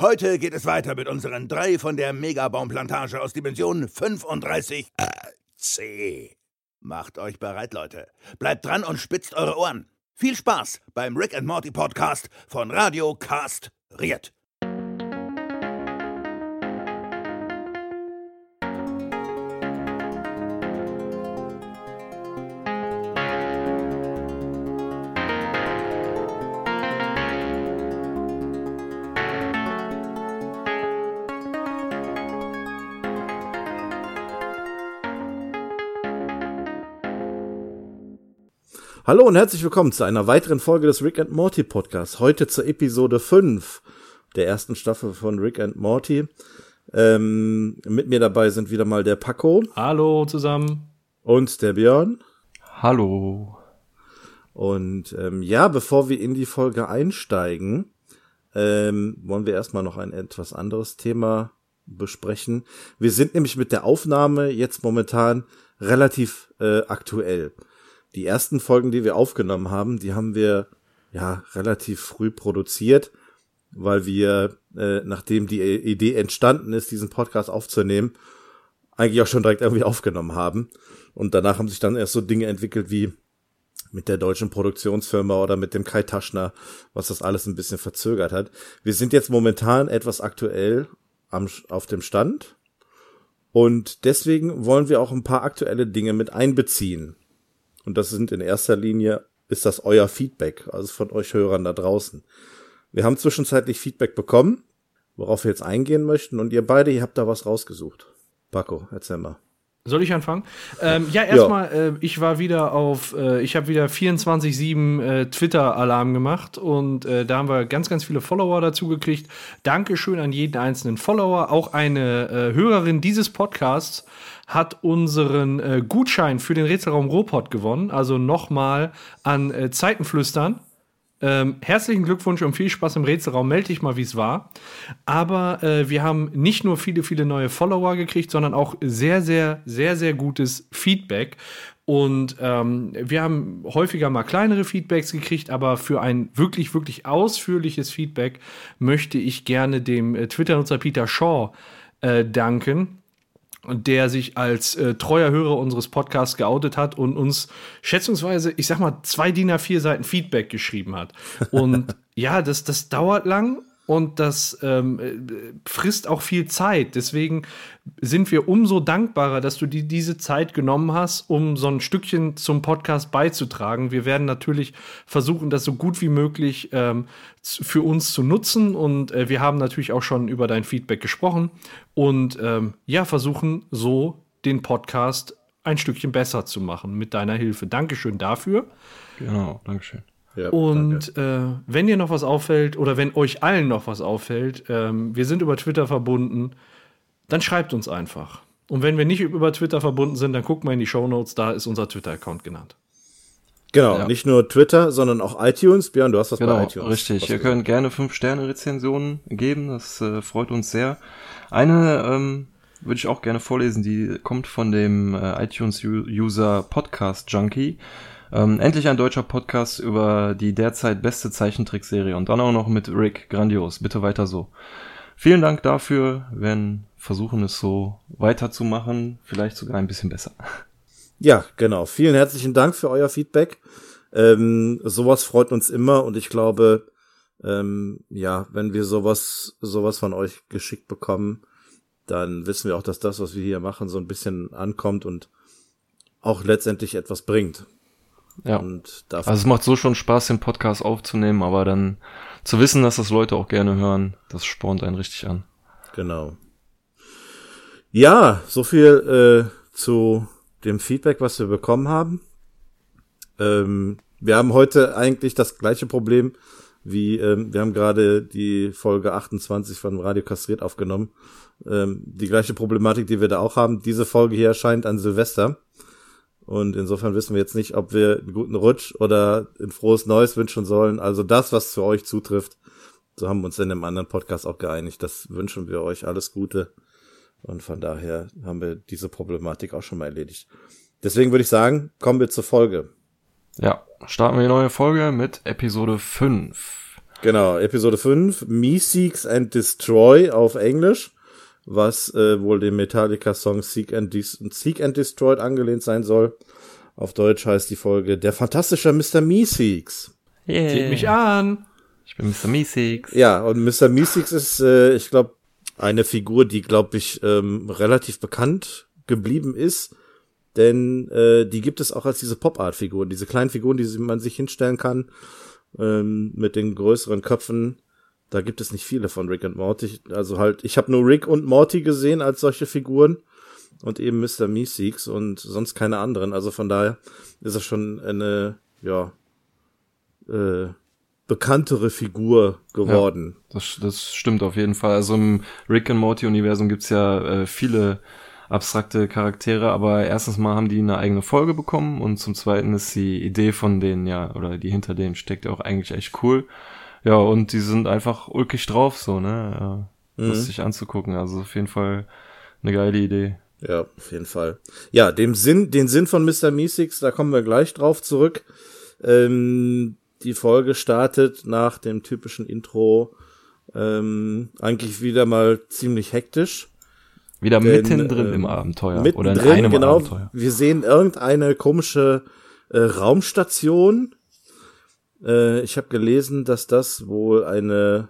Heute geht es weiter mit unseren drei von der Megabaumplantage aus Dimension 35 äh, C. Macht euch bereit, Leute. Bleibt dran und spitzt eure Ohren. Viel Spaß beim Rick and Morty Podcast von Radio Cast Riet. Hallo und herzlich willkommen zu einer weiteren Folge des Rick and Morty Podcasts. Heute zur Episode 5 der ersten Staffel von Rick and Morty. Ähm, mit mir dabei sind wieder mal der Paco. Hallo zusammen. Und der Björn. Hallo. Und ähm, ja, bevor wir in die Folge einsteigen, ähm, wollen wir erstmal noch ein etwas anderes Thema besprechen. Wir sind nämlich mit der Aufnahme jetzt momentan relativ äh, aktuell die ersten Folgen, die wir aufgenommen haben, die haben wir ja relativ früh produziert, weil wir, äh, nachdem die Idee entstanden ist, diesen Podcast aufzunehmen, eigentlich auch schon direkt irgendwie aufgenommen haben. Und danach haben sich dann erst so Dinge entwickelt wie mit der deutschen Produktionsfirma oder mit dem Kai Taschner, was das alles ein bisschen verzögert hat. Wir sind jetzt momentan etwas aktuell am, auf dem Stand. Und deswegen wollen wir auch ein paar aktuelle Dinge mit einbeziehen. Und das sind in erster Linie, ist das euer Feedback, also von euch Hörern da draußen. Wir haben zwischenzeitlich Feedback bekommen, worauf wir jetzt eingehen möchten. Und ihr beide, ihr habt da was rausgesucht. Paco, erzähl mal. Soll ich anfangen? Ähm, ja, erstmal, ja. äh, ich war wieder auf, äh, ich habe wieder 24-7 äh, Twitter-Alarm gemacht und äh, da haben wir ganz, ganz viele Follower dazu gekriegt. Dankeschön an jeden einzelnen Follower. Auch eine äh, Hörerin dieses Podcasts hat unseren äh, Gutschein für den Rätselraum Robot gewonnen. Also nochmal an äh, Zeitenflüstern. Ähm, herzlichen Glückwunsch und viel Spaß im Rätselraum. Melde dich mal, wie es war. Aber äh, wir haben nicht nur viele, viele neue Follower gekriegt, sondern auch sehr, sehr, sehr, sehr gutes Feedback. Und ähm, wir haben häufiger mal kleinere Feedbacks gekriegt, aber für ein wirklich, wirklich ausführliches Feedback möchte ich gerne dem äh, Twitter-Nutzer Peter Shaw äh, danken der sich als äh, treuer Hörer unseres Podcasts geoutet hat und uns schätzungsweise, ich sag mal, zwei DIN A4 Seiten Feedback geschrieben hat. Und ja, das, das dauert lang und das ähm, äh, frisst auch viel Zeit. Deswegen sind wir umso dankbarer, dass du die, diese Zeit genommen hast, um so ein Stückchen zum Podcast beizutragen. Wir werden natürlich versuchen, das so gut wie möglich ähm, für uns zu nutzen und äh, wir haben natürlich auch schon über dein Feedback gesprochen und ähm, ja, versuchen so den Podcast ein Stückchen besser zu machen mit deiner Hilfe. Dankeschön dafür. Genau, Dankeschön. Ja, und äh, wenn dir noch was auffällt oder wenn euch allen noch was auffällt, ähm, wir sind über Twitter verbunden, dann schreibt uns einfach. Und wenn wir nicht über Twitter verbunden sind, dann guckt mal in die Show Notes, da ist unser Twitter-Account genannt. Genau, ja. nicht nur Twitter, sondern auch iTunes. Björn, du hast das genau, bei iTunes. Richtig, ihr könnt gerne 5-Sterne-Rezensionen geben, das äh, freut uns sehr. Eine ähm, würde ich auch gerne vorlesen, die kommt von dem äh, iTunes-User Podcast Junkie. Ähm, endlich ein deutscher Podcast über die derzeit beste Zeichentrickserie und dann auch noch mit Rick. Grandios. Bitte weiter so. Vielen Dank dafür. Wir werden versuchen, es so weiterzumachen. Vielleicht sogar ein bisschen besser. Ja, genau. Vielen herzlichen Dank für euer Feedback. Ähm, sowas freut uns immer und ich glaube, ähm, ja, wenn wir sowas, sowas von euch geschickt bekommen, dann wissen wir auch, dass das, was wir hier machen, so ein bisschen ankommt und auch letztendlich etwas bringt. Ja. Und also es macht so schon Spaß, den Podcast aufzunehmen, aber dann zu wissen, dass das Leute auch gerne hören, das spornt einen richtig an. Genau. Ja, so viel äh, zu dem Feedback, was wir bekommen haben. Ähm, wir haben heute eigentlich das gleiche Problem wie ähm, wir haben gerade die Folge 28 von Radio Kastriert aufgenommen. Ähm, die gleiche Problematik, die wir da auch haben. Diese Folge hier erscheint an Silvester. Und insofern wissen wir jetzt nicht, ob wir einen guten Rutsch oder ein frohes Neues wünschen sollen. Also das, was für euch zutrifft, so haben wir uns in einem anderen Podcast auch geeinigt. Das wünschen wir euch alles Gute. Und von daher haben wir diese Problematik auch schon mal erledigt. Deswegen würde ich sagen, kommen wir zur Folge. Ja, starten wir die neue Folge mit Episode 5. Genau, Episode 5, Me Seeks and Destroy auf Englisch, was äh, wohl dem Metallica-Song Seek and, Seek and Destroyed angelehnt sein soll. Auf Deutsch heißt die Folge Der fantastische Mr. Meeseeks. Yeah. Seht mich an. Ich bin Mr. Meeseeks. Ja, und Mr. Meeseeks ist, äh, ich glaube, eine Figur, die, glaube ich, ähm, relativ bekannt geblieben ist. Denn äh, die gibt es auch als diese Pop-Art-Figuren, diese kleinen Figuren, die man sich hinstellen kann, ähm, mit den größeren Köpfen. Da gibt es nicht viele von Rick und Morty. Also halt, ich habe nur Rick und Morty gesehen als solche Figuren und eben Mr. Meeseeks und sonst keine anderen. Also von daher ist er schon eine, ja, äh, bekanntere Figur geworden. Ja, das, das stimmt auf jeden Fall. Also im Rick and Morty Universum gibt's ja äh, viele abstrakte Charaktere, aber erstens mal haben die eine eigene Folge bekommen und zum zweiten ist die Idee von denen ja, oder die hinter denen steckt ja auch eigentlich echt cool. Ja, und die sind einfach ulkig drauf, so, ne? Äh, mhm. Lustig anzugucken. Also auf jeden Fall eine geile Idee. Ja, auf jeden Fall. Ja, dem Sinn, den Sinn von Mr. Meeseeks, da kommen wir gleich drauf zurück. Ähm, die Folge startet nach dem typischen Intro ähm, eigentlich wieder mal ziemlich hektisch. Wieder denn, mittendrin ähm, im Abenteuer mittendrin, oder in einem genau, Abenteuer. Wir sehen irgendeine komische äh, Raumstation. Äh, ich habe gelesen, dass das wohl eine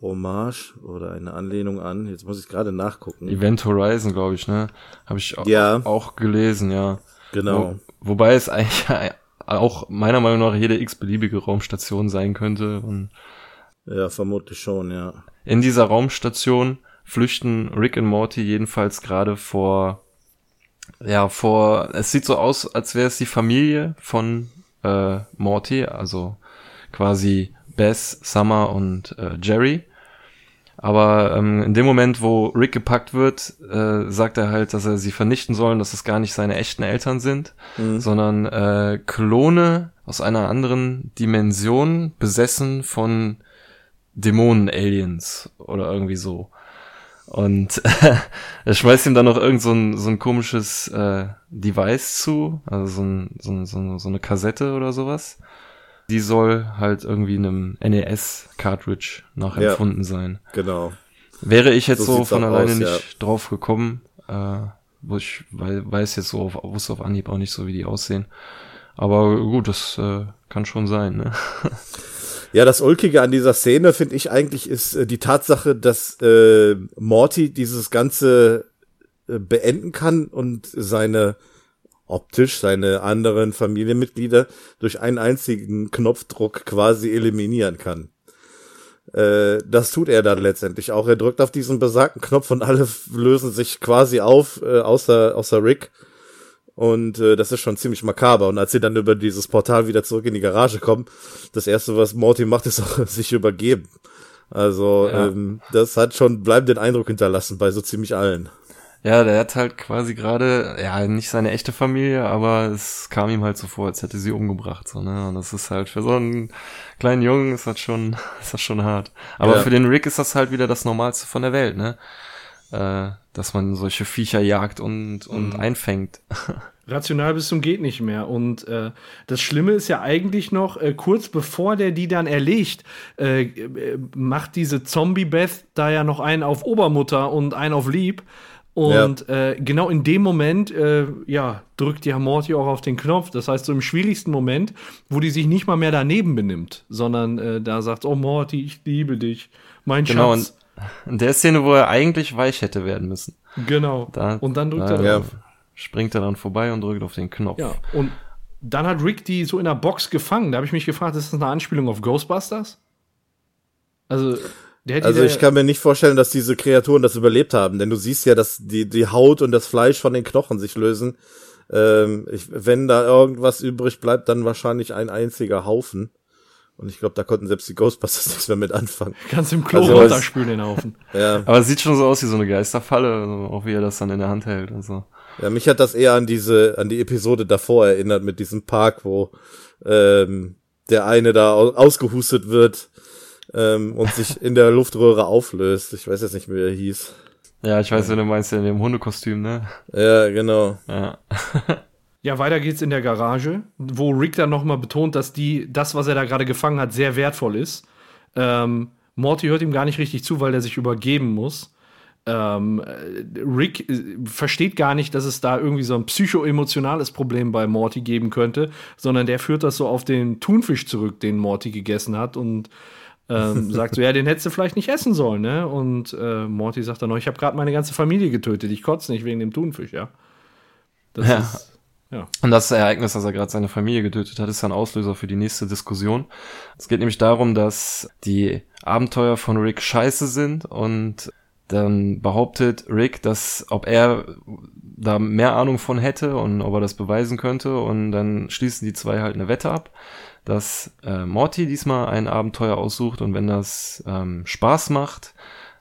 Hommage oder eine Anlehnung an. Jetzt muss ich gerade nachgucken. Event Horizon, glaube ich, ne? Habe ich ja. auch gelesen, ja. Genau. Wo, wobei es eigentlich auch meiner Meinung nach jede x-beliebige Raumstation sein könnte. Und ja, vermutlich schon, ja. In dieser Raumstation flüchten Rick und Morty jedenfalls gerade vor, ja, vor, es sieht so aus, als wäre es die Familie von äh, Morty, also quasi Bess, Summer und äh, Jerry. Aber ähm, in dem Moment, wo Rick gepackt wird, äh, sagt er halt, dass er sie vernichten soll, dass es gar nicht seine echten Eltern sind, mhm. sondern äh, Klone aus einer anderen Dimension, besessen von Dämonen-Aliens oder irgendwie so. Und er schmeißt ihm dann noch irgend so ein, so ein komisches äh, Device zu, also so, ein, so, ein, so eine Kassette oder sowas die soll halt irgendwie einem NES-Cartridge nachempfunden ja, sein. Genau. Wäre ich jetzt so, so von alleine aus, nicht ja. drauf gekommen, äh, wo ich weiß jetzt so auf, wusste auf Anhieb auch nicht so, wie die aussehen. Aber gut, das äh, kann schon sein, ne? Ja, das Ulkige an dieser Szene, finde ich eigentlich, ist äh, die Tatsache, dass äh, Morty dieses Ganze äh, beenden kann und seine optisch seine anderen Familienmitglieder durch einen einzigen Knopfdruck quasi eliminieren kann. Äh, das tut er dann letztendlich auch. Er drückt auf diesen besagten Knopf und alle lösen sich quasi auf, äh, außer, außer Rick. Und äh, das ist schon ziemlich makaber. Und als sie dann über dieses Portal wieder zurück in die Garage kommen, das erste, was Morty macht, ist auch sich übergeben. Also ja. ähm, das hat schon bleibenden Eindruck hinterlassen bei so ziemlich allen. Ja, der hat halt quasi gerade, ja, nicht seine echte Familie, aber es kam ihm halt so vor, als hätte sie umgebracht, so, ne? Und das ist halt für so einen kleinen Jungen ist das schon, ist das schon hart. Aber ja. für den Rick ist das halt wieder das Normalste von der Welt, ne? Äh, dass man solche Viecher jagt und, und mhm. einfängt. Rational bis zum geht nicht mehr. Und äh, das Schlimme ist ja eigentlich noch, äh, kurz bevor der die dann erlegt, äh, äh macht diese Zombie-Beth da ja noch einen auf Obermutter und einen auf Lieb. Und ja. äh, genau in dem Moment, äh, ja, drückt ja Morty auch auf den Knopf. Das heißt, so im schwierigsten Moment, wo die sich nicht mal mehr daneben benimmt, sondern äh, da sagt, oh Morty, ich liebe dich, mein genau, Schatz. In der Szene, wo er eigentlich weich hätte werden müssen. Genau. Da, und dann drückt da, er ja. springt er dann vorbei und drückt auf den Knopf. Ja, und dann hat Rick die so in der Box gefangen. Da habe ich mich gefragt, ist das eine Anspielung auf Ghostbusters? Also also ich kann mir nicht vorstellen, dass diese Kreaturen das überlebt haben, denn du siehst ja, dass die, die Haut und das Fleisch von den Knochen sich lösen. Ähm, ich, wenn da irgendwas übrig bleibt, dann wahrscheinlich ein einziger Haufen. Und ich glaube, da konnten selbst die Ghostbusters nichts mehr mit anfangen. Kannst im Klo also, runterspülen den Haufen. Ja. Aber es sieht schon so aus wie so eine Geisterfalle, also auch wie er das dann in der Hand hält und so. Ja, mich hat das eher an diese, an die Episode davor erinnert mit diesem Park, wo ähm, der eine da ausgehustet wird ähm, und sich in der Luftröhre auflöst. Ich weiß jetzt nicht, wie er hieß. Ja, ich weiß, ja. wenn du meinst, in dem Hundekostüm, ne? Ja, genau. Ja. ja, weiter geht's in der Garage, wo Rick dann nochmal betont, dass die, das, was er da gerade gefangen hat, sehr wertvoll ist. Ähm, Morty hört ihm gar nicht richtig zu, weil er sich übergeben muss. Ähm, Rick äh, versteht gar nicht, dass es da irgendwie so ein psychoemotionales Problem bei Morty geben könnte, sondern der führt das so auf den Thunfisch zurück, den Morty gegessen hat und ähm, sagt so, ja, den hättest du vielleicht nicht essen sollen, ne? Und äh, Morty sagt dann noch, ich habe gerade meine ganze Familie getötet, ich kotze nicht wegen dem Thunfisch, ja. Das ja. ist ja. Und das Ereignis, dass er gerade seine Familie getötet hat, ist ein Auslöser für die nächste Diskussion. Es geht nämlich darum, dass die Abenteuer von Rick scheiße sind und dann behauptet Rick, dass ob er da mehr Ahnung von hätte und ob er das beweisen könnte und dann schließen die zwei halt eine Wette ab, dass äh, Morty diesmal ein Abenteuer aussucht und wenn das ähm, Spaß macht,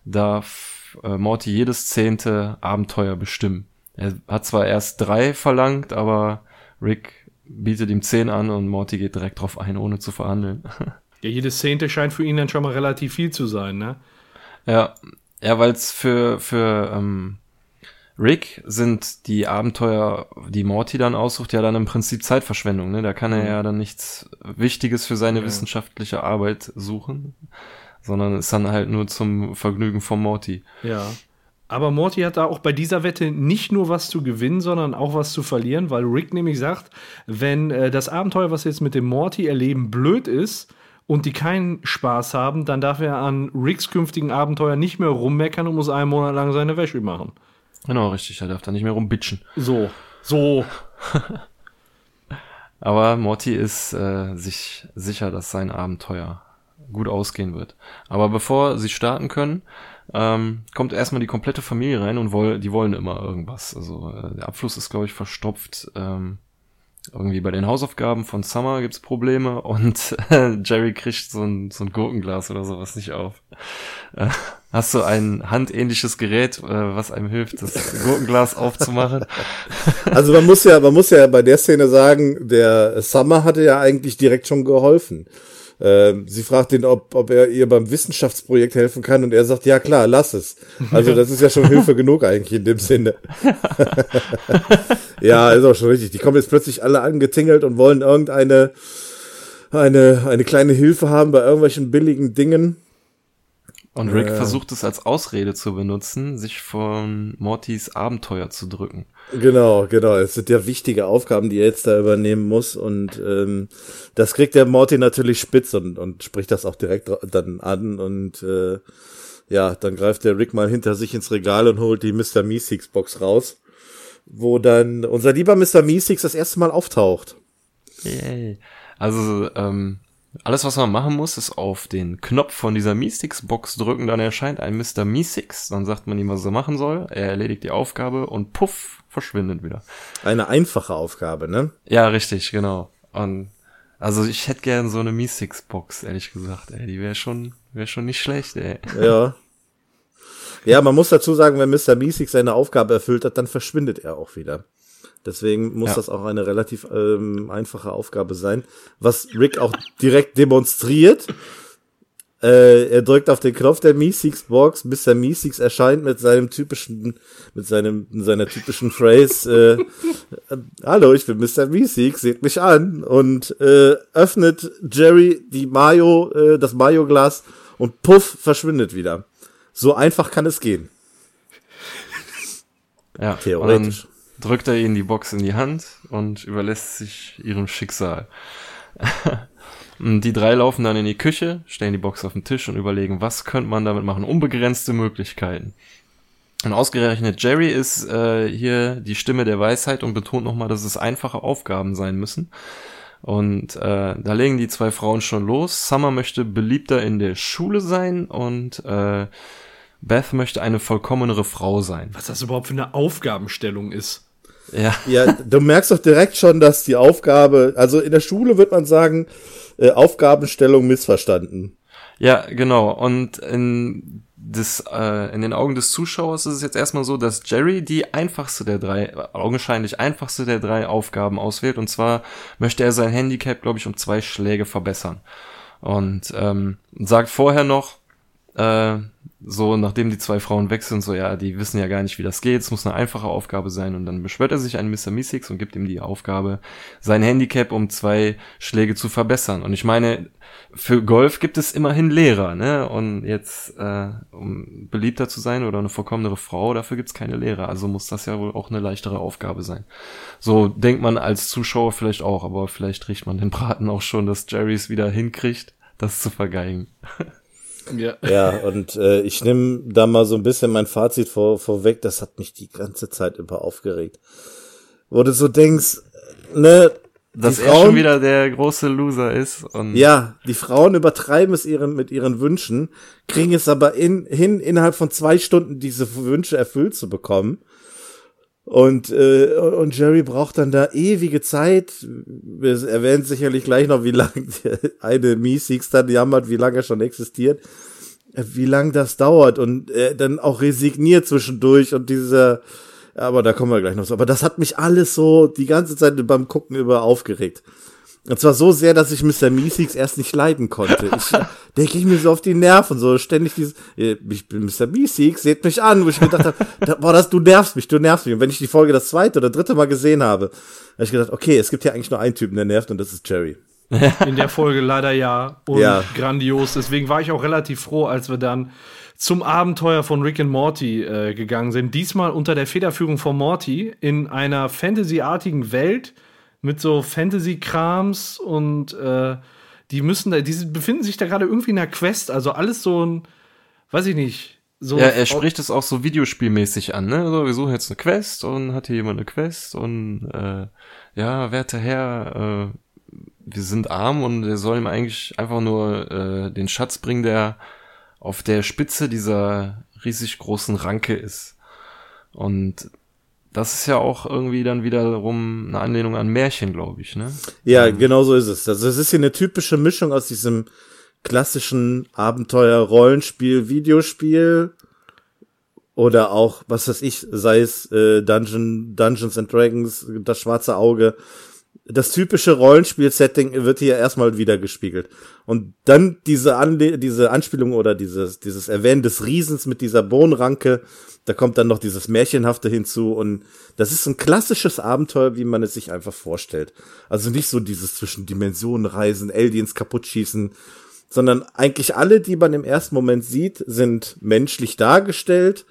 darf äh, Morty jedes zehnte Abenteuer bestimmen. Er hat zwar erst drei verlangt, aber Rick bietet ihm zehn an und Morty geht direkt drauf ein, ohne zu verhandeln. Ja, jedes Zehnte scheint für ihn dann schon mal relativ viel zu sein, ne? Ja, ja, weil es für, für ähm, Rick sind die Abenteuer, die Morty dann aussucht, ja dann im Prinzip Zeitverschwendung. Ne? Da kann er mhm. ja dann nichts Wichtiges für seine ja. wissenschaftliche Arbeit suchen, sondern ist dann halt nur zum Vergnügen von Morty. Ja. Aber Morty hat da auch bei dieser Wette nicht nur was zu gewinnen, sondern auch was zu verlieren, weil Rick nämlich sagt, wenn äh, das Abenteuer, was wir jetzt mit dem Morty erleben, blöd ist, und die keinen Spaß haben, dann darf er an Ricks künftigen Abenteuer nicht mehr rummeckern und muss einen Monat lang seine Wäsche machen. Genau, richtig. Er darf da nicht mehr rumbitchen. So, so. Aber Morty ist äh, sich sicher, dass sein Abenteuer gut ausgehen wird. Aber bevor sie starten können, ähm, kommt erstmal die komplette Familie rein und woll, die wollen immer irgendwas. Also äh, der Abfluss ist, glaube ich, verstopft. Ähm, irgendwie bei den Hausaufgaben von Summer gibt's Probleme und äh, Jerry kriegt so ein, so ein Gurkenglas oder sowas nicht auf. Äh, hast du ein handähnliches Gerät, äh, was einem hilft, das Gurkenglas aufzumachen? Also man muss ja, man muss ja bei der Szene sagen, der Summer hatte ja eigentlich direkt schon geholfen. Ähm, sie fragt ihn, ob, ob er ihr beim Wissenschaftsprojekt helfen kann und er sagt, ja klar, lass es. Also das ist ja schon Hilfe genug eigentlich in dem Sinne. ja, ist auch schon richtig. Die kommen jetzt plötzlich alle angetingelt und wollen irgendeine eine, eine kleine Hilfe haben bei irgendwelchen billigen Dingen. Und Rick äh, versucht es als Ausrede zu benutzen, sich von Mortys Abenteuer zu drücken. Genau, genau. Es sind ja wichtige Aufgaben, die er jetzt da übernehmen muss. Und ähm, das kriegt der Morty natürlich spitz und, und spricht das auch direkt dann an. Und äh, ja, dann greift der Rick mal hinter sich ins Regal und holt die Mr. Meeseeks Box raus, wo dann unser lieber Mr. Meeseeks das erste Mal auftaucht. Yay. Also, ähm, alles, was man machen muss, ist auf den Knopf von dieser Meestix-Box drücken, dann erscheint ein Mr. Meestix, dann sagt man ihm, was er machen soll, er erledigt die Aufgabe und puff, verschwindet wieder. Eine einfache Aufgabe, ne? Ja, richtig, genau. Und also ich hätte gern so eine Meestix-Box, ehrlich gesagt, ey, die wäre schon, wäre schon nicht schlecht, ey. Ja. Ja, man muss dazu sagen, wenn Mr. Meestix seine Aufgabe erfüllt hat, dann verschwindet er auch wieder. Deswegen muss ja. das auch eine relativ ähm, einfache Aufgabe sein, was Rick auch direkt demonstriert. Äh, er drückt auf den Knopf der Meeseeks Box, der Meeseeks erscheint mit seinem typischen, mit seinem, seiner typischen Phrase, äh, hallo, ich bin Mr. Meeseeks, seht mich an und äh, öffnet Jerry die Mayo, äh, das Mayo-Glas und puff, verschwindet wieder. So einfach kann es gehen. Ja, theoretisch drückt er ihnen die Box in die Hand und überlässt sich ihrem Schicksal. die drei laufen dann in die Küche, stellen die Box auf den Tisch und überlegen, was könnte man damit machen? Unbegrenzte Möglichkeiten. Und ausgerechnet Jerry ist äh, hier die Stimme der Weisheit und betont nochmal, dass es einfache Aufgaben sein müssen. Und äh, da legen die zwei Frauen schon los. Summer möchte beliebter in der Schule sein und äh, Beth möchte eine vollkommenere Frau sein. Was das überhaupt für eine Aufgabenstellung ist. Ja. ja, du merkst doch direkt schon, dass die Aufgabe, also in der Schule wird man sagen, äh, Aufgabenstellung missverstanden. Ja, genau. Und in, des, äh, in den Augen des Zuschauers ist es jetzt erstmal so, dass Jerry die einfachste der drei, augenscheinlich einfachste der drei Aufgaben auswählt. Und zwar möchte er sein Handicap, glaube ich, um zwei Schläge verbessern. Und ähm, sagt vorher noch, äh, so, nachdem die zwei Frauen weg sind, so, ja, die wissen ja gar nicht, wie das geht, es muss eine einfache Aufgabe sein und dann beschwört er sich an Mr. Meeseeks und gibt ihm die Aufgabe, sein Handicap um zwei Schläge zu verbessern. Und ich meine, für Golf gibt es immerhin Lehrer, ne? Und jetzt, äh, um beliebter zu sein oder eine vorkommenere Frau, dafür gibt's keine Lehrer. Also muss das ja wohl auch eine leichtere Aufgabe sein. So denkt man als Zuschauer vielleicht auch, aber vielleicht riecht man den Braten auch schon, dass Jerry es wieder hinkriegt, das zu vergeigen. Ja. ja, und äh, ich nehme da mal so ein bisschen mein Fazit vor, vorweg, das hat mich die ganze Zeit über aufgeregt. Wo du so denkst, ne, dass er schon wieder der große Loser ist. Und ja, die Frauen übertreiben es ihren, mit ihren Wünschen, kriegen es aber in, hin, innerhalb von zwei Stunden diese Wünsche erfüllt zu bekommen. Und, äh, und Jerry braucht dann da ewige Zeit. Wir erwähnen sicherlich gleich noch, wie lange eine Meeseeks dann jammert, wie lange er schon existiert, wie lange das dauert und äh, dann auch resigniert zwischendurch und dieser, aber da kommen wir gleich noch so. Aber das hat mich alles so die ganze Zeit beim Gucken über aufgeregt. Und zwar so sehr, dass ich Mr. Meeseeks erst nicht leiden konnte. Ich, der ging mir so auf die Nerven, so ständig dieses, ich bin Mr. Meeseeks, seht mich an, wo ich gedacht habe, boah, das, du nervst mich, du nervst mich. Und wenn ich die Folge das zweite oder dritte Mal gesehen habe, habe ich gedacht, okay, es gibt ja eigentlich nur einen Typen, der nervt, und das ist Jerry. In der Folge leider ja. Und ja. grandios. Deswegen war ich auch relativ froh, als wir dann zum Abenteuer von Rick and Morty äh, gegangen sind. Diesmal unter der Federführung von Morty in einer Fantasy-artigen Welt mit so Fantasy-Krams und äh, die müssen da, die befinden sich da gerade irgendwie in einer Quest, also alles so ein, weiß ich nicht. So ja, er spricht es auch so videospielmäßig an, ne? Also wir suchen jetzt eine Quest und hat hier jemand eine Quest und äh, ja, werter Herr, äh, wir sind arm und er soll ihm eigentlich einfach nur äh, den Schatz bringen, der auf der Spitze dieser riesig großen Ranke ist. Und das ist ja auch irgendwie dann wiederum eine Anlehnung an Märchen, glaube ich, ne? Ja, ähm. genau so ist es. Also es ist hier eine typische Mischung aus diesem klassischen Abenteuer, Rollenspiel, Videospiel oder auch, was weiß ich, sei es äh, Dungeon, Dungeons and Dragons, das schwarze Auge. Das typische Rollenspiel-Setting wird hier erstmal wieder gespiegelt. Und dann diese, Anle diese Anspielung oder dieses, dieses Erwähnen des Riesens mit dieser Bohnenranke, da kommt dann noch dieses Märchenhafte hinzu und das ist ein klassisches Abenteuer, wie man es sich einfach vorstellt. Also nicht so dieses zwischen Dimensionen reisen, Aliens kaputt schießen, sondern eigentlich alle, die man im ersten Moment sieht, sind menschlich dargestellt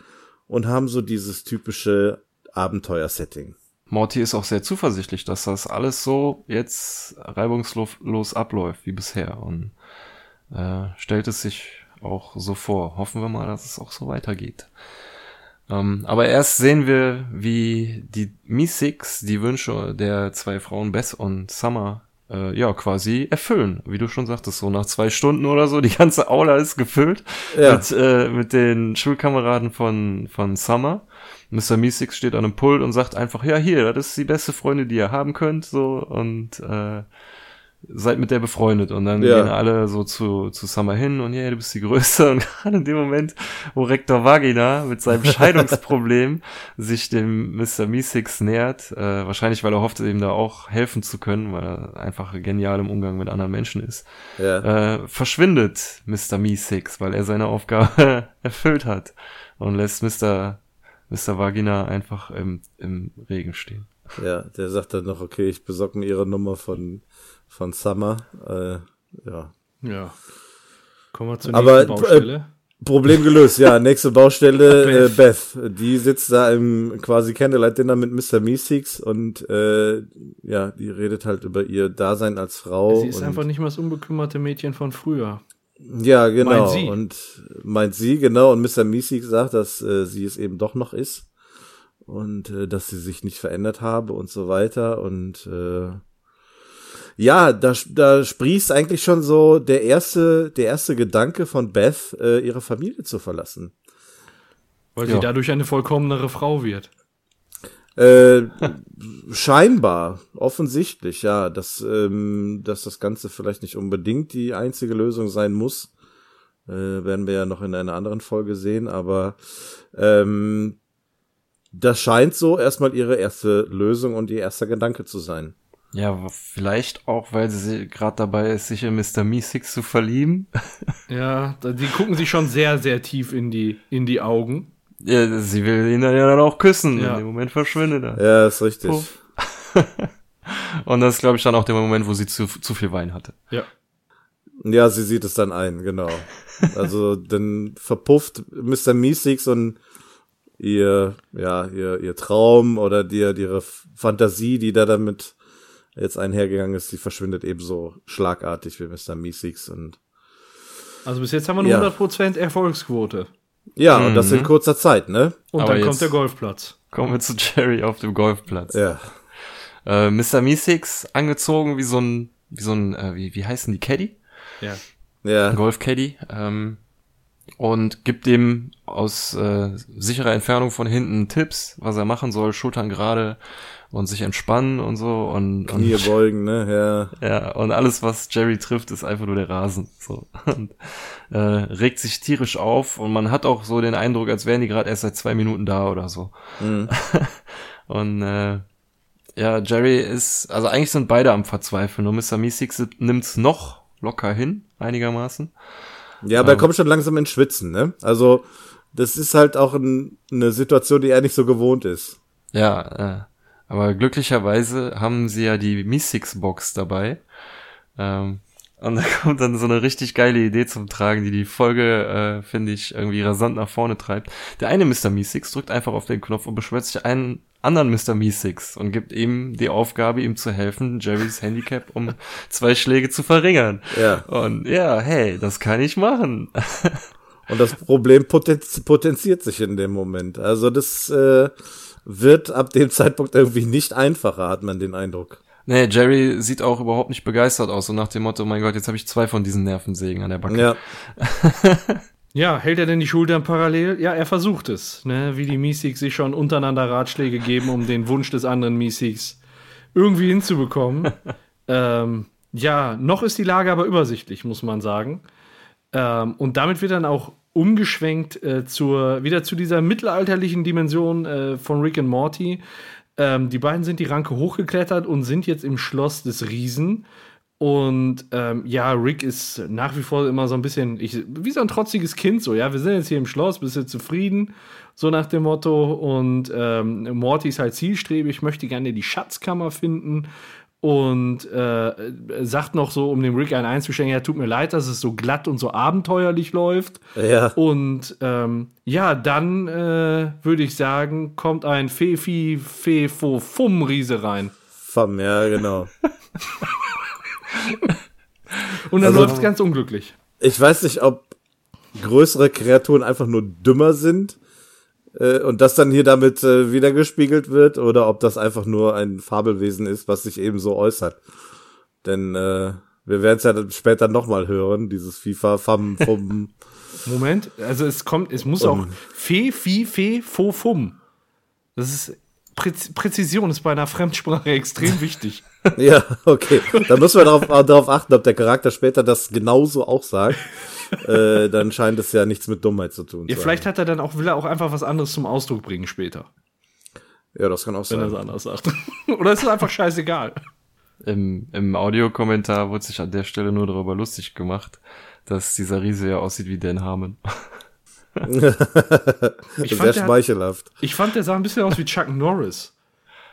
und haben so dieses typische Abenteuer-Setting. Morty ist auch sehr zuversichtlich, dass das alles so jetzt reibungslos abläuft wie bisher und äh, stellt es sich auch so vor. Hoffen wir mal, dass es auch so weitergeht. Ähm, aber erst sehen wir, wie die Mi-Six die Wünsche der zwei Frauen Beth und Summer äh, ja quasi erfüllen. Wie du schon sagtest, so nach zwei Stunden oder so, die ganze Aula ist gefüllt ja. mit, äh, mit den Schulkameraden von, von Summer. Mr. Meeseeks steht an einem Pult und sagt einfach, ja, hier, das ist die beste Freundin, die ihr haben könnt, so, und äh, seid mit der befreundet und dann ja. gehen alle so zu, zu Summer hin und ja, yeah, du bist die Größte und gerade in dem Moment, wo Rektor Vagina mit seinem Scheidungsproblem sich dem Mr. Meeseeks nähert, äh, wahrscheinlich weil er hofft, ihm da auch helfen zu können, weil er einfach genial im Umgang mit anderen Menschen ist, ja. äh, verschwindet Mr. Meeseeks, weil er seine Aufgabe erfüllt hat und lässt Mr. Mr. Vagina einfach im, im Regen stehen. Ja, der sagt dann noch, okay, ich besorge mir ihre Nummer von von Summer. Äh, ja. Ja. Kommen wir zur nächsten Aber, äh, Baustelle. Äh, Problem gelöst, ja. Nächste Baustelle, äh, Beth. Die sitzt da im quasi Candlelight Dinner mit Mr. Meeseeks und äh, ja, die redet halt über ihr Dasein als Frau. Sie ist einfach nicht mehr das unbekümmerte Mädchen von früher. Ja, genau. Meint sie. Und meint sie, genau. Und Mr. Meeseeks sagt, dass äh, sie es eben doch noch ist. Und äh, dass sie sich nicht verändert habe und so weiter. Und äh, ja, da, da sprießt eigentlich schon so der erste, der erste Gedanke von Beth, äh, ihre Familie zu verlassen. Weil ja. sie dadurch eine vollkommenere Frau wird. Äh, scheinbar, offensichtlich, ja, dass, ähm, dass das Ganze vielleicht nicht unbedingt die einzige Lösung sein muss. Äh, werden wir ja noch in einer anderen Folge sehen, aber ähm, das scheint so erstmal ihre erste Lösung und ihr erster Gedanke zu sein. Ja, vielleicht auch, weil sie gerade dabei ist, sich in Mr. Meeseeks zu verlieben. Ja, die gucken sich schon sehr, sehr tief in die, in die Augen. Ja, sie will ihn dann ja dann auch küssen. Ja. In dem Moment verschwindet er. Ja, ist richtig. Puff. Und das ist, glaube ich, dann auch der Moment, wo sie zu, zu viel Wein hatte. Ja. Ja, sie sieht es dann ein, genau. Also dann verpufft Mr. Meeseeks und ihr, ja, ihr, ihr Traum oder die, ihre Fantasie, die da damit jetzt einhergegangen ist, die verschwindet ebenso schlagartig wie Mr. Meeseeks und Also bis jetzt haben wir eine Ja. 100% Erfolgsquote. ja, und das in kurzer Zeit, ne? Und Aber dann kommt der Golfplatz. Kommen wir zu Jerry auf dem Golfplatz. Ja. Äh, Mr. Meeseeks angezogen wie so ein, wie so ein, äh, wie, wie heißen die Caddy? Ja. Ja. Golf-Caddy. Ähm, und gibt dem aus äh, sicherer Entfernung von hinten Tipps, was er machen soll, Schultern gerade und sich entspannen und so und, Knie und beugen, ne? Ja. ja und alles was Jerry trifft ist einfach nur der Rasen so und äh, regt sich tierisch auf und man hat auch so den Eindruck als wären die gerade erst seit zwei Minuten da oder so Mhm. und äh, ja Jerry ist also eigentlich sind beide am verzweifeln nur Mr. Meeseeks nimmt's noch locker hin einigermaßen Ja, aber er kommt schon langsam ins Schwitzen, ne? Also, das ist halt auch ein, eine Situation, die er nicht so gewohnt ist. Ja, äh, aber glücklicherweise haben sie ja die Mi-Six-Box dabei. Ähm, und da kommt dann so eine richtig geile Idee zum Tragen, die die Folge, äh, finde ich, irgendwie rasant nach vorne treibt. Der eine Mr. Meeseeks drückt einfach auf den Knopf und beschwört sich einen anderen Mr. Meeseeks und gibt ihm die Aufgabe, ihm zu helfen, Jerrys Handicap um zwei Schläge zu verringern. Ja. Und ja, hey, das kann ich machen. Und das Problem potenz potenziert sich in dem Moment. Also, das äh, wird ab dem Zeitpunkt irgendwie nicht einfacher, hat man den Eindruck. Nee, Jerry sieht auch überhaupt nicht begeistert aus, so nach dem Motto, mein Gott, jetzt habe ich zwei von diesen Nervensägen an der Backe. Ja. Ja, hält er denn die Schultern parallel? Ja, er versucht es. Ne? Wie die Meeseeks sich schon untereinander Ratschläge geben, um den Wunsch des anderen Meeseeks irgendwie hinzubekommen. ähm, ja, noch ist die Lage aber übersichtlich, muss man sagen. Ähm, und damit wird dann auch umgeschwenkt äh, zur, wieder zu dieser mittelalterlichen Dimension äh, von Rick und Morty. Ähm, die beiden sind die Ranke hochgeklettert und sind jetzt im Schloss des Riesen. Und ähm, ja, Rick ist nach wie vor immer so ein bisschen, ich, wie so ein trotziges Kind, so, ja, wir sind jetzt hier im Schloss, bist du zufrieden? So nach dem Motto. Und ähm, Morty ist halt zielstrebig, möchte gerne die Schatzkammer finden und äh, sagt noch so, um dem Rick einen einzustellen, ja, tut mir leid, dass es so glatt und so abenteuerlich läuft. Ja. Und ähm, ja, dann äh, würde ich sagen, kommt ein Fefi Fefo Fum Riese rein. Fam, ja, genau. Und dann Also- läuft es ganz unglücklich. Ich weiß nicht, ob größere Kreaturen einfach nur dümmer sind äh, und das dann hier damit äh, wiedergespiegelt wird oder ob das einfach nur ein Fabelwesen ist, was sich eben so äußert. Denn äh, wir werden es ja später nochmal hören, dieses FIFA, Fam, Fum. Moment, also es kommt, es muss auch Fe, Fi, Fe, Fo, Fum. Das ist Präz Präzision ist bei einer Fremdsprache extrem wichtig. Ja, okay. Da müssen wir darauf, darauf achten, ob der Charakter später das genauso auch sagt. äh, dann scheint es ja nichts mit Dummheit zu tun. Ja, zu vielleicht hat er dann auch, will er auch einfach was anderes zum Ausdruck bringen später, haben. Ja, das kann auch wenn er sein. es anders sagt. Oder ist es einfach scheißegal? Im, im Audiokommentar wurde sich an der Stelle nur darüber lustig gemacht, dass dieser Riese ja aussieht wie Dan Harmon. Ich Sehr fand, der, hat- schmeichelhaft. ich fand, der sah ein bisschen aus wie Chuck Norris.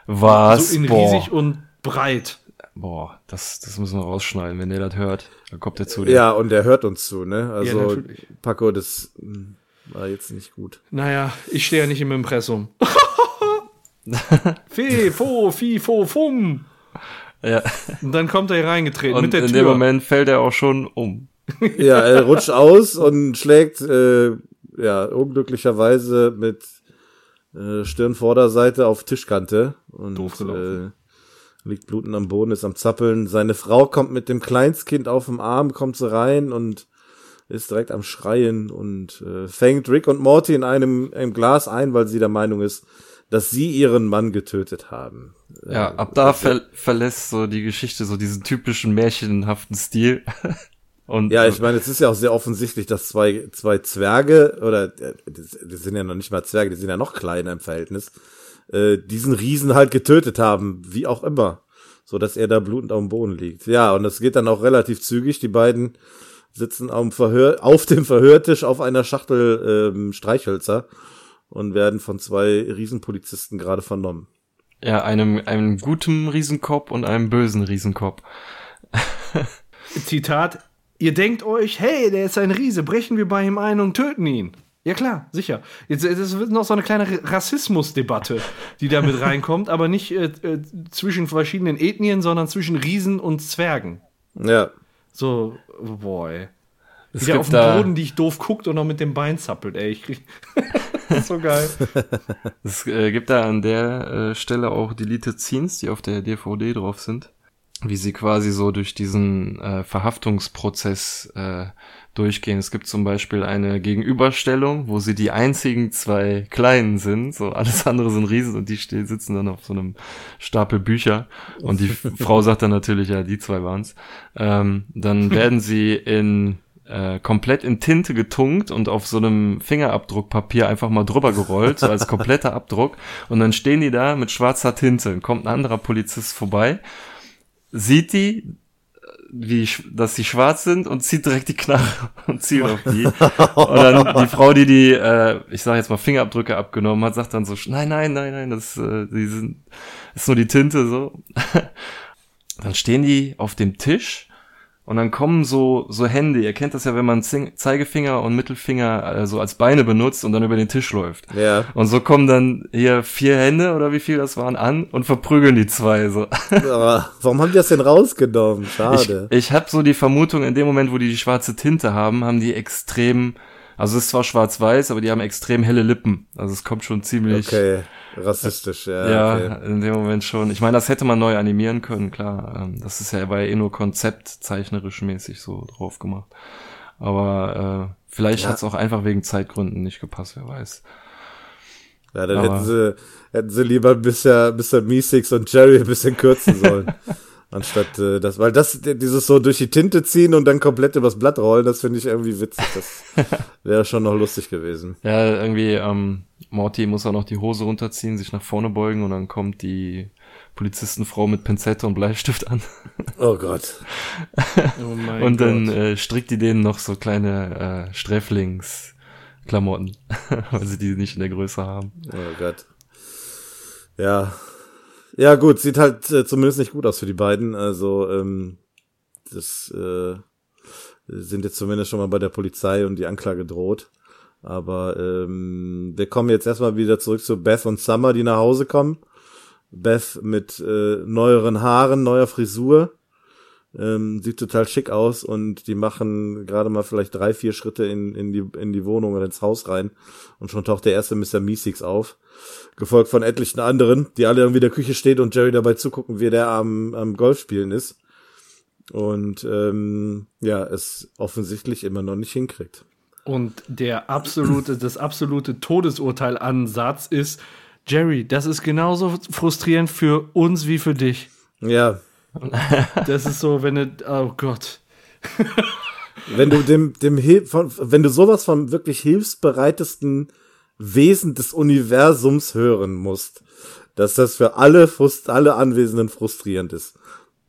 Was? So in boah. riesig und breit. boah, das, das müssen wir rausschneiden, wenn der das hört. Dann kommt er zu dir. Ja, und er hört uns zu, ne? Also, natürlich. Paco, das hm, war jetzt nicht gut. Naja, ich stehe ja nicht im Impressum. Fe, Fo, Fi, Fo, Fum. Ja. Und dann kommt er hier reingetreten Und mit der in Tür. dem Moment fällt er auch schon um. Ja, er rutscht aus und schlägt, äh, ja, unglücklicherweise mit äh, Stirnvorderseite auf Tischkante und Doof gelaufen. äh, liegt blutend am Boden, ist am Zappeln. Seine Frau kommt mit dem Kleinstkind auf dem Arm, kommt so rein und ist direkt am Schreien und äh, fängt Rick und Morty in einem, einem Glas ein, weil sie der Meinung ist, dass sie ihren Mann getötet haben. Ja, Äh, ab da ver verlässt so die Geschichte so diesen typischen märchenhaften Stil. Und Ja, ich meine, es ist ja auch sehr offensichtlich, dass zwei, zwei Zwerge, oder äh, die sind ja noch nicht mal Zwerge, die sind ja noch kleiner im Verhältnis, äh, diesen Riesen halt getötet haben, wie auch immer. so dass er da blutend auf dem Boden liegt. Ja, und das geht dann auch relativ zügig. Die beiden sitzen am Verhör, auf dem Verhörtisch auf einer Schachtel ähm, Streichhölzer und werden von zwei Riesenpolizisten gerade vernommen. Ja, einem, einem guten Riesenkopf und einem bösen Riesenkopf. Zitat, ihr denkt euch, hey, der ist ein Riese, brechen wir bei ihm ein und töten ihn. Ja klar, sicher. Jetzt es wird noch so eine kleine Rassismusdebatte, die da mit reinkommt, aber nicht äh, äh, zwischen verschiedenen Ethnien, sondern zwischen Riesen und Zwergen. Ja. So, boy. Es Wieder auf dem Boden, die ich doof guckt und noch mit dem Bein zappelt, ey. Ich krieg das ist so geil. Es äh, gibt da an der äh, Stelle auch Deleted Scenes, die auf der DVD drauf sind, wie sie quasi so durch diesen äh, Verhaftungsprozess äh, durchgehen. Es gibt zum Beispiel eine Gegenüberstellung, wo sie die einzigen zwei Kleinen sind, so alles andere sind Riesen und die stehen, sitzen dann auf so einem Stapel Bücher und die Frau sagt dann natürlich, ja, die zwei waren's. Ähm, dann werden sie in äh, komplett in Tinte getunkt und auf so einem Fingerabdruckpapier einfach mal drüber gerollt, so als kompletter Abdruck. Und dann stehen die da mit schwarzer Tinte. Dann kommt ein anderer Polizist vorbei, sieht die, wie, dass die schwarz sind und zieht direkt die Knarre und zielt auf die. Und dann die Frau, die die, äh, ich sage jetzt mal Fingerabdrücke abgenommen hat, sagt dann so, nein, nein, nein, nein, das, äh, die sind, das ist nur die Tinte so. Dann stehen die auf dem Tisch und dann kommen so, so Hände. Ihr kennt das ja, wenn man Zing Zeigefinger und Mittelfinger äh, so als Beine benutzt und dann über den Tisch läuft. Ja. Und so kommen dann hier vier Hände oder wie viel das waren an und verprügeln die zwei so. Aber warum haben die das denn rausgenommen? Ich, Schade. ich habe so die Vermutung, in dem Moment, wo die die schwarze Tinte haben, haben die extrem, also es ist zwar schwarz-weiß, aber die haben extrem helle Lippen. Also es kommt schon ziemlich, okay. Rassistisch, ja. ja, Okay. in dem Moment schon. Ich meine, das hätte man neu animieren können, klar. Ähm, Das ist ja war ja eh nur konzeptzeichnerisch mäßig so drauf gemacht. Aber äh, vielleicht Ja. hat's auch einfach wegen Zeitgründen nicht gepasst, wer weiß. Ja, dann Aber- hätten sie, hätten sie lieber Mr. Mr. Meeseeks und Jerry ein bisschen kürzen sollen. Anstatt äh, das, weil das, dieses so durch die Tinte ziehen und dann komplett übers Blatt rollen, das finde ich irgendwie witzig. Das wäre schon noch lustig gewesen. Ja, irgendwie, ähm, Morty muss auch noch die Hose runterziehen, sich nach vorne beugen und dann kommt die Polizistenfrau mit Pinzette und Bleistift an. Oh Gott. Oh mein und dann Gott. äh, strickt die denen noch so kleine äh, Sträflingsklamotten, weil sie die nicht in der Größe haben. Oh Gott. Ja. Ja, gut, sieht halt äh, zumindest nicht gut aus für die beiden. Also, ähm, das äh, sind jetzt zumindest schon mal bei der Polizei und die Anklage droht. Aber ähm, wir kommen jetzt erstmal wieder zurück zu Beth und Summer, die nach Hause kommen. Beth mit äh, neueren Haaren, neuer Frisur. Ähm, sieht total schick aus und die machen gerade mal vielleicht drei, vier Schritte in, in, die, in die Wohnung oder ins Haus rein. Und schon taucht der erste Mr. Meeseeks auf. Gefolgt von etlichen anderen, die alle irgendwie in der Küche stehen und Jerry dabei zugucken, wie der am, am Golfspielen ist. Und ähm, ja, es offensichtlich immer noch nicht hinkriegt. Und der absolute, das absolute Todesurteil-Ansatz ist, Jerry, das ist genauso frustrierend für uns wie für dich. Ja, Das ist so, wenn du, oh Gott. wenn du dem, dem Hil von, wenn du sowas vom wirklich hilfsbereitesten Wesen des Universums hören musst, dass das für alle, frust alle Anwesenden frustrierend ist,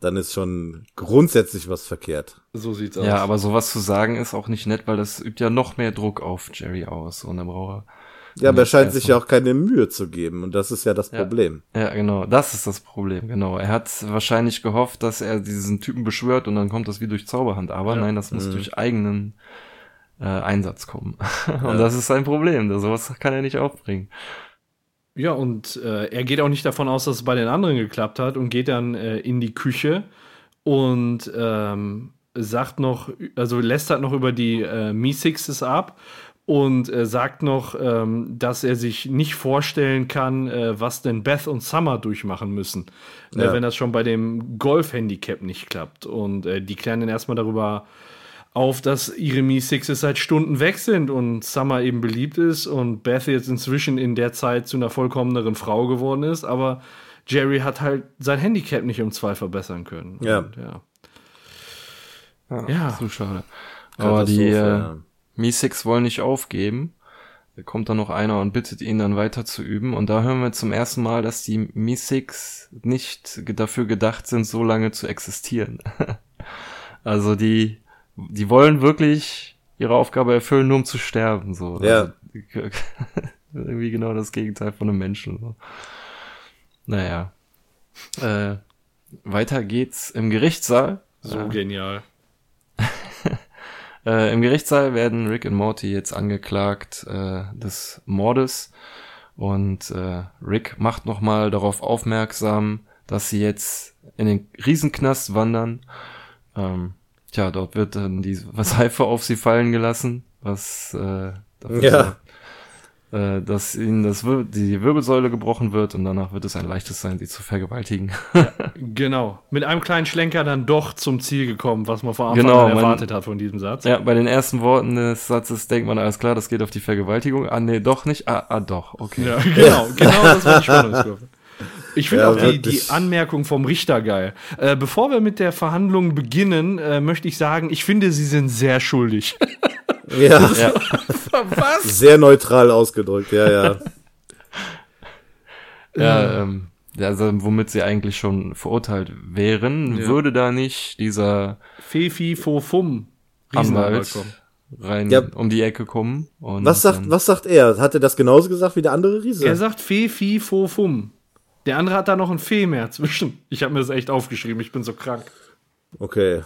dann ist schon grundsätzlich was verkehrt. So sieht's aus. Ja, aber sowas zu sagen ist auch nicht nett, weil das übt ja noch mehr Druck auf Jerry aus. Und dann braucht Ja, aber er scheint sich ja auch keine Mühe zu geben und das ist ja das Ja. Problem. er, ja, genau, das ist das Problem, genau. Er hat wahrscheinlich gehofft, dass er diesen Typen beschwört und dann kommt das wie durch Zauberhand. Aber nein, das muss durch eigenen äh, Einsatz kommen. und das ist sein Problem. Das- Sowas kann er nicht aufbringen. Ja, und äh, er geht auch nicht davon aus, dass es bei den anderen geklappt hat und geht dann äh, in die Küche und ähm, sagt noch, also lästert noch über die äh, Mi-Sixes ab und äh, sagt noch, ähm, dass er sich nicht vorstellen kann, äh, was denn Beth und Summer durchmachen müssen, ne, Ja. wenn das schon bei dem Golf-Handicap nicht klappt. Und äh, die klären dann erstmal darüber auf, dass ihre Mi-Sixes seit Stunden weg sind und Summer eben beliebt ist und Beth jetzt inzwischen in der Zeit zu einer vollkommeneren Frau geworden ist, aber Jerry hat halt sein Handicap nicht um zwei verbessern können. Ja. Und, ja. Ja. Zu schade. Aber die äh, ja. Mi-Six wollen nicht aufgeben. kommt dann noch einer und bittet ihn dann weiter zu üben. Und da hören wir zum ersten Mal, dass die Mystics nicht dafür gedacht sind, so lange zu existieren. also die, die wollen wirklich ihre Aufgabe erfüllen, nur um zu sterben. So. Ja. Also, irgendwie genau das Gegenteil von einem Menschen. So. Naja. Äh, weiter geht's im Gerichtssaal. So äh, genial. Äh, Im Gerichtssaal werden Rick und Morty jetzt angeklagt äh, des Mordes und äh, Rick macht nochmal darauf aufmerksam, dass sie jetzt in den Riesenknast wandern. Ähm, tja, dort wird dann die Seife auf sie fallen gelassen, was äh, dafür Ja. äh, dass ihnen das Wir die Wirbelsäule gebrochen wird und danach wird es ein leichtes sein, sie zu vergewaltigen. Genau. Mit einem kleinen Schlenker dann doch zum Ziel gekommen, was man vor Anfang Genau, an man- erwartet hat von diesem Satz. Ja, bei den ersten Worten des Satzes denkt man, alles klar, das geht auf die Vergewaltigung. Ah, nee, doch nicht. Ah, ah doch, okay. Ja, genau, genau das war die Spannungskurve. Ich finde Ja, auch die, die. Anmerkung vom Richter geil. Äh, bevor wir mit der Verhandlung beginnen, äh, möchte ich sagen, ich finde, sie sind sehr schuldig. Ja, Ja, Was? sehr neutral ausgedrückt, ja, ja. ja, ähm, ja, also, womit sie eigentlich schon verurteilt wären, Ja. würde da nicht dieser Fefi fo fum. Riesenanwalt Anwalt rein Ja. um die Ecke kommen. Und Was sagt, was sagt er? Hat er das genauso gesagt wie der andere Riese? Er sagt Fefi fo fum. Der andere hat da noch ein Fee mehr zwischen. Ich habe mir das echt aufgeschrieben, ich bin so krank. Okay.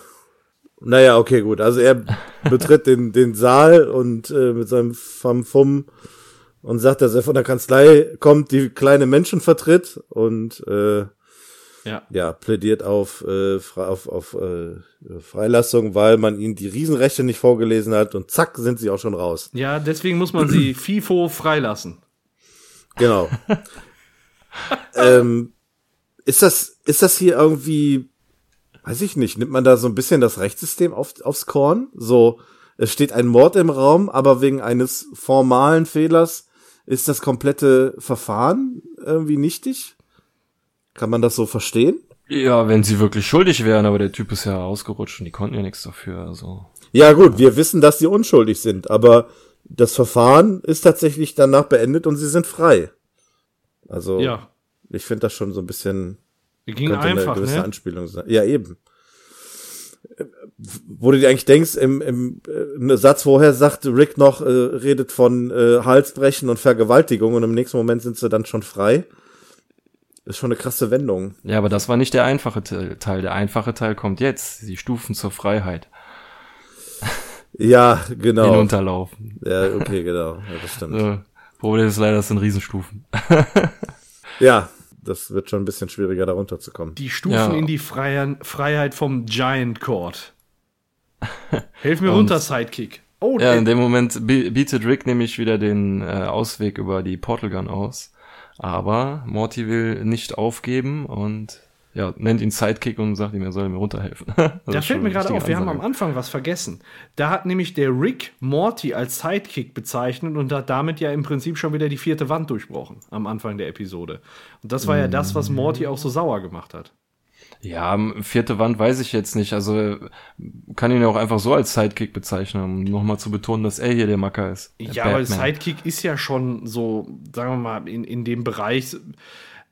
Naja, okay, gut. Also er betritt den, den Saal und äh, mit seinem Famfum und sagt, dass er von der Kanzlei kommt, die kleine Menschen vertritt und äh, Ja. ja, plädiert auf, äh, auf, auf äh, Freilassung, weil man ihnen die Riesenrechte nicht vorgelesen hat und zack, sind sie auch schon raus. Ja, deswegen muss man sie FIFO freilassen. Genau. Ähm, ist das, ist das hier irgendwie, weiß ich nicht, nimmt man da so ein bisschen das Rechtssystem auf, aufs Korn? So, es steht ein Mord im Raum, aber wegen eines formalen Fehlers ist das komplette Verfahren irgendwie nichtig? Kann man das so verstehen? Ja, wenn sie wirklich schuldig wären, aber der Typ ist ja ausgerutscht und die konnten ja nichts dafür. Also Ja, gut, wir wissen, dass sie unschuldig sind, aber das Verfahren ist tatsächlich danach beendet und sie sind frei. Also, Ja. ich finde das schon so ein bisschen Ging könnte einfach, eine gewisse ne? Anspielung sein. Ja, eben. Wo du dir eigentlich denkst, im, im äh, Satz vorher sagt Rick noch, äh, redet von äh, Halsbrechen und Vergewaltigung und im nächsten Moment sind sie dann schon frei. Ist schon eine krasse Wendung. Ja, aber das war nicht der einfache Te- Teil. Der einfache Teil kommt jetzt. Die Stufen zur Freiheit. Ja, genau. Hinunterlaufen. Ja, okay, genau. Ja, das stimmt. Äh, Problem ist leider, das sind Riesenstufen. Ja, das wird schon ein bisschen schwieriger, da runterzukommen. Die Stufen Ja. in die Freien, Freiheit vom Giant Court. Hilf mir runter, Sidekick. Oh, Ja, in dem Moment bi- bietet Rick nämlich wieder den äh, Ausweg über die Portal Gun aus. Aber Morty will nicht aufgeben und ja, nennt ihn Sidekick und sagt ihm, er soll mir runterhelfen. Das da fällt mir gerade auf, wir haben am. Anfang was vergessen. Da hat nämlich der Rick Morty als Sidekick bezeichnet und hat damit ja im Prinzip schon wieder die vierte Wand durchbrochen am Anfang der Episode. Und das war ja das, was Morty auch so sauer gemacht hat. Ja, vierte Wand weiß ich jetzt nicht. Also kann ihn ja auch einfach so als Sidekick bezeichnen, um nochmal zu betonen, dass er hier der Macker ist. Der Ja, aber Batman. Sidekick ist ja schon so, sagen wir mal, in, in dem Bereich.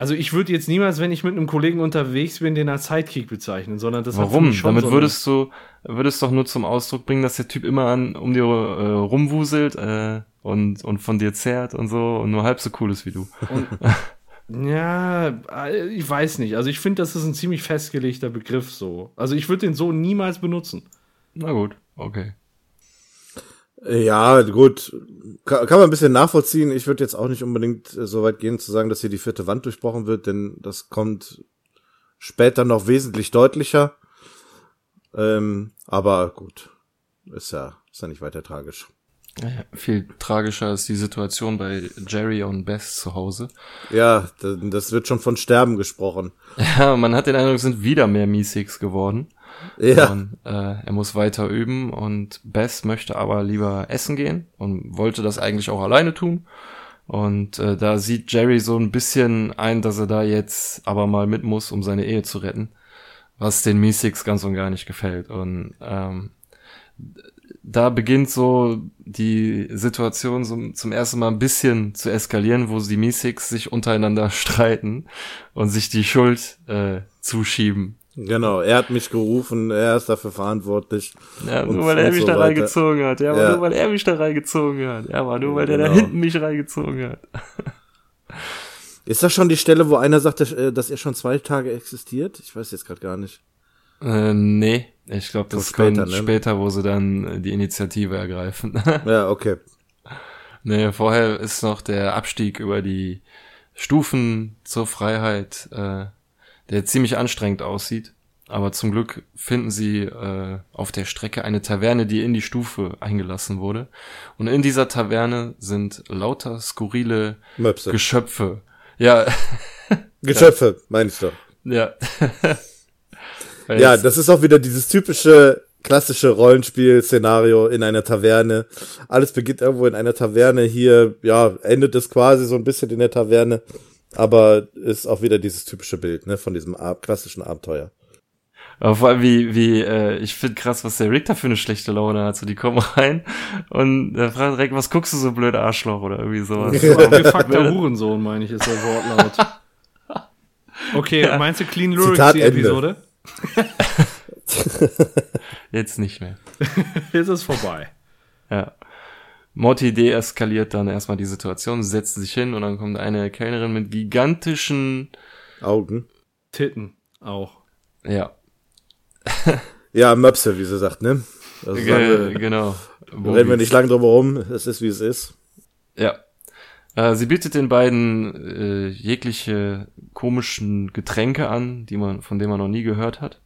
Also ich würde jetzt niemals, wenn ich mit einem Kollegen unterwegs bin, den als Sidekick bezeichnen, sondern das Warum? schon Damit so würdest du, würdest doch nur zum Ausdruck bringen, dass der Typ immer an, um dir äh, rumwuselt äh, und, und von dir zerrt und so und nur halb so cool ist wie du. Ja, äh, ich weiß nicht. Also ich finde, das ist ein ziemlich festgelegter Begriff so. Also ich würde den so niemals benutzen. Na gut, okay. Ja, gut. Kann, kann man ein bisschen nachvollziehen. Ich würde jetzt auch nicht unbedingt äh, so weit gehen zu sagen, dass hier die vierte Wand durchbrochen wird, denn das kommt später noch wesentlich deutlicher. Ähm, aber gut. Ist ja, ist ja nicht weiter tragisch. Ja, viel tragischer ist die Situation bei Jerry und Beth zu Hause. Ja, das wird schon von Sterben gesprochen. Ja, man hat den Eindruck, es sind wieder mehr Meeseeks geworden. Ja. Und äh, er muss weiter üben und Beth möchte aber lieber essen gehen und wollte das eigentlich auch alleine tun. Und äh, da sieht Jerry so ein bisschen ein, dass er da jetzt aber mal mit muss, um seine Ehe zu retten, was den Meeseeks ganz und gar nicht gefällt. Und ähm, da beginnt so die Situation so zum ersten Mal ein bisschen zu eskalieren, wo die Meeseeks sich untereinander streiten und sich die Schuld äh, zuschieben. Genau, er hat mich gerufen, er ist dafür verantwortlich. Ja, nur weil er mich so da reingezogen hat. Ja, ja, nur weil er mich da reingezogen hat. Ja, aber nur weil genau. der da hinten mich reingezogen hat. Ist das schon die Stelle, wo einer sagt, äh, dass er schon zwei Tage existiert? Ich weiß jetzt gerade gar nicht. Äh, nee, ich glaube, das kommt später, ne? später, wo sie dann äh, die Initiative ergreifen. ja, okay. Nee, vorher ist noch der Abstieg über die Stufen zur Freiheit, äh, der ziemlich anstrengend aussieht. Aber zum Glück finden sie äh, auf der Strecke eine Taverne, die in die Stufe eingelassen wurde. Und in dieser Taverne sind lauter skurrile Möpse. Geschöpfe. Ja. Geschöpfe, meinst du? Ja. ja, das ist auch wieder dieses typische klassische Rollenspiel-Szenario in einer Taverne. Alles beginnt irgendwo in einer Taverne. Hier, ja, endet es quasi so ein bisschen in der Taverne. Aber ist auch wieder dieses typische Bild, ne, von diesem klassischen Abenteuer. Aber vor allem wie, wie, äh, ich finde krass, was der Rick da für eine schlechte Laune hat. So, die kommen rein und er fragt direkt, was guckst du so blöd Arschloch oder irgendwie sowas. Gefuckter Hurensohn, meine ich, ist der Wortlaut. Okay, ja. meinst du Clean Lyrics die Episode? Jetzt nicht mehr. Jetzt ist vorbei. Ja. Morty deeskaliert dann erstmal die Situation, setzt sich hin und dann kommt eine Kellnerin mit gigantischen Augen. Titten auch. Ja. ja, Möpse, wie sie sagt, ne? Also Ge genau. Reden wir nicht lang drüber rum, es ist wie es ist. Ja. Äh, sie bietet den beiden äh, jegliche komischen Getränke an, die man, von denen man noch nie gehört hat.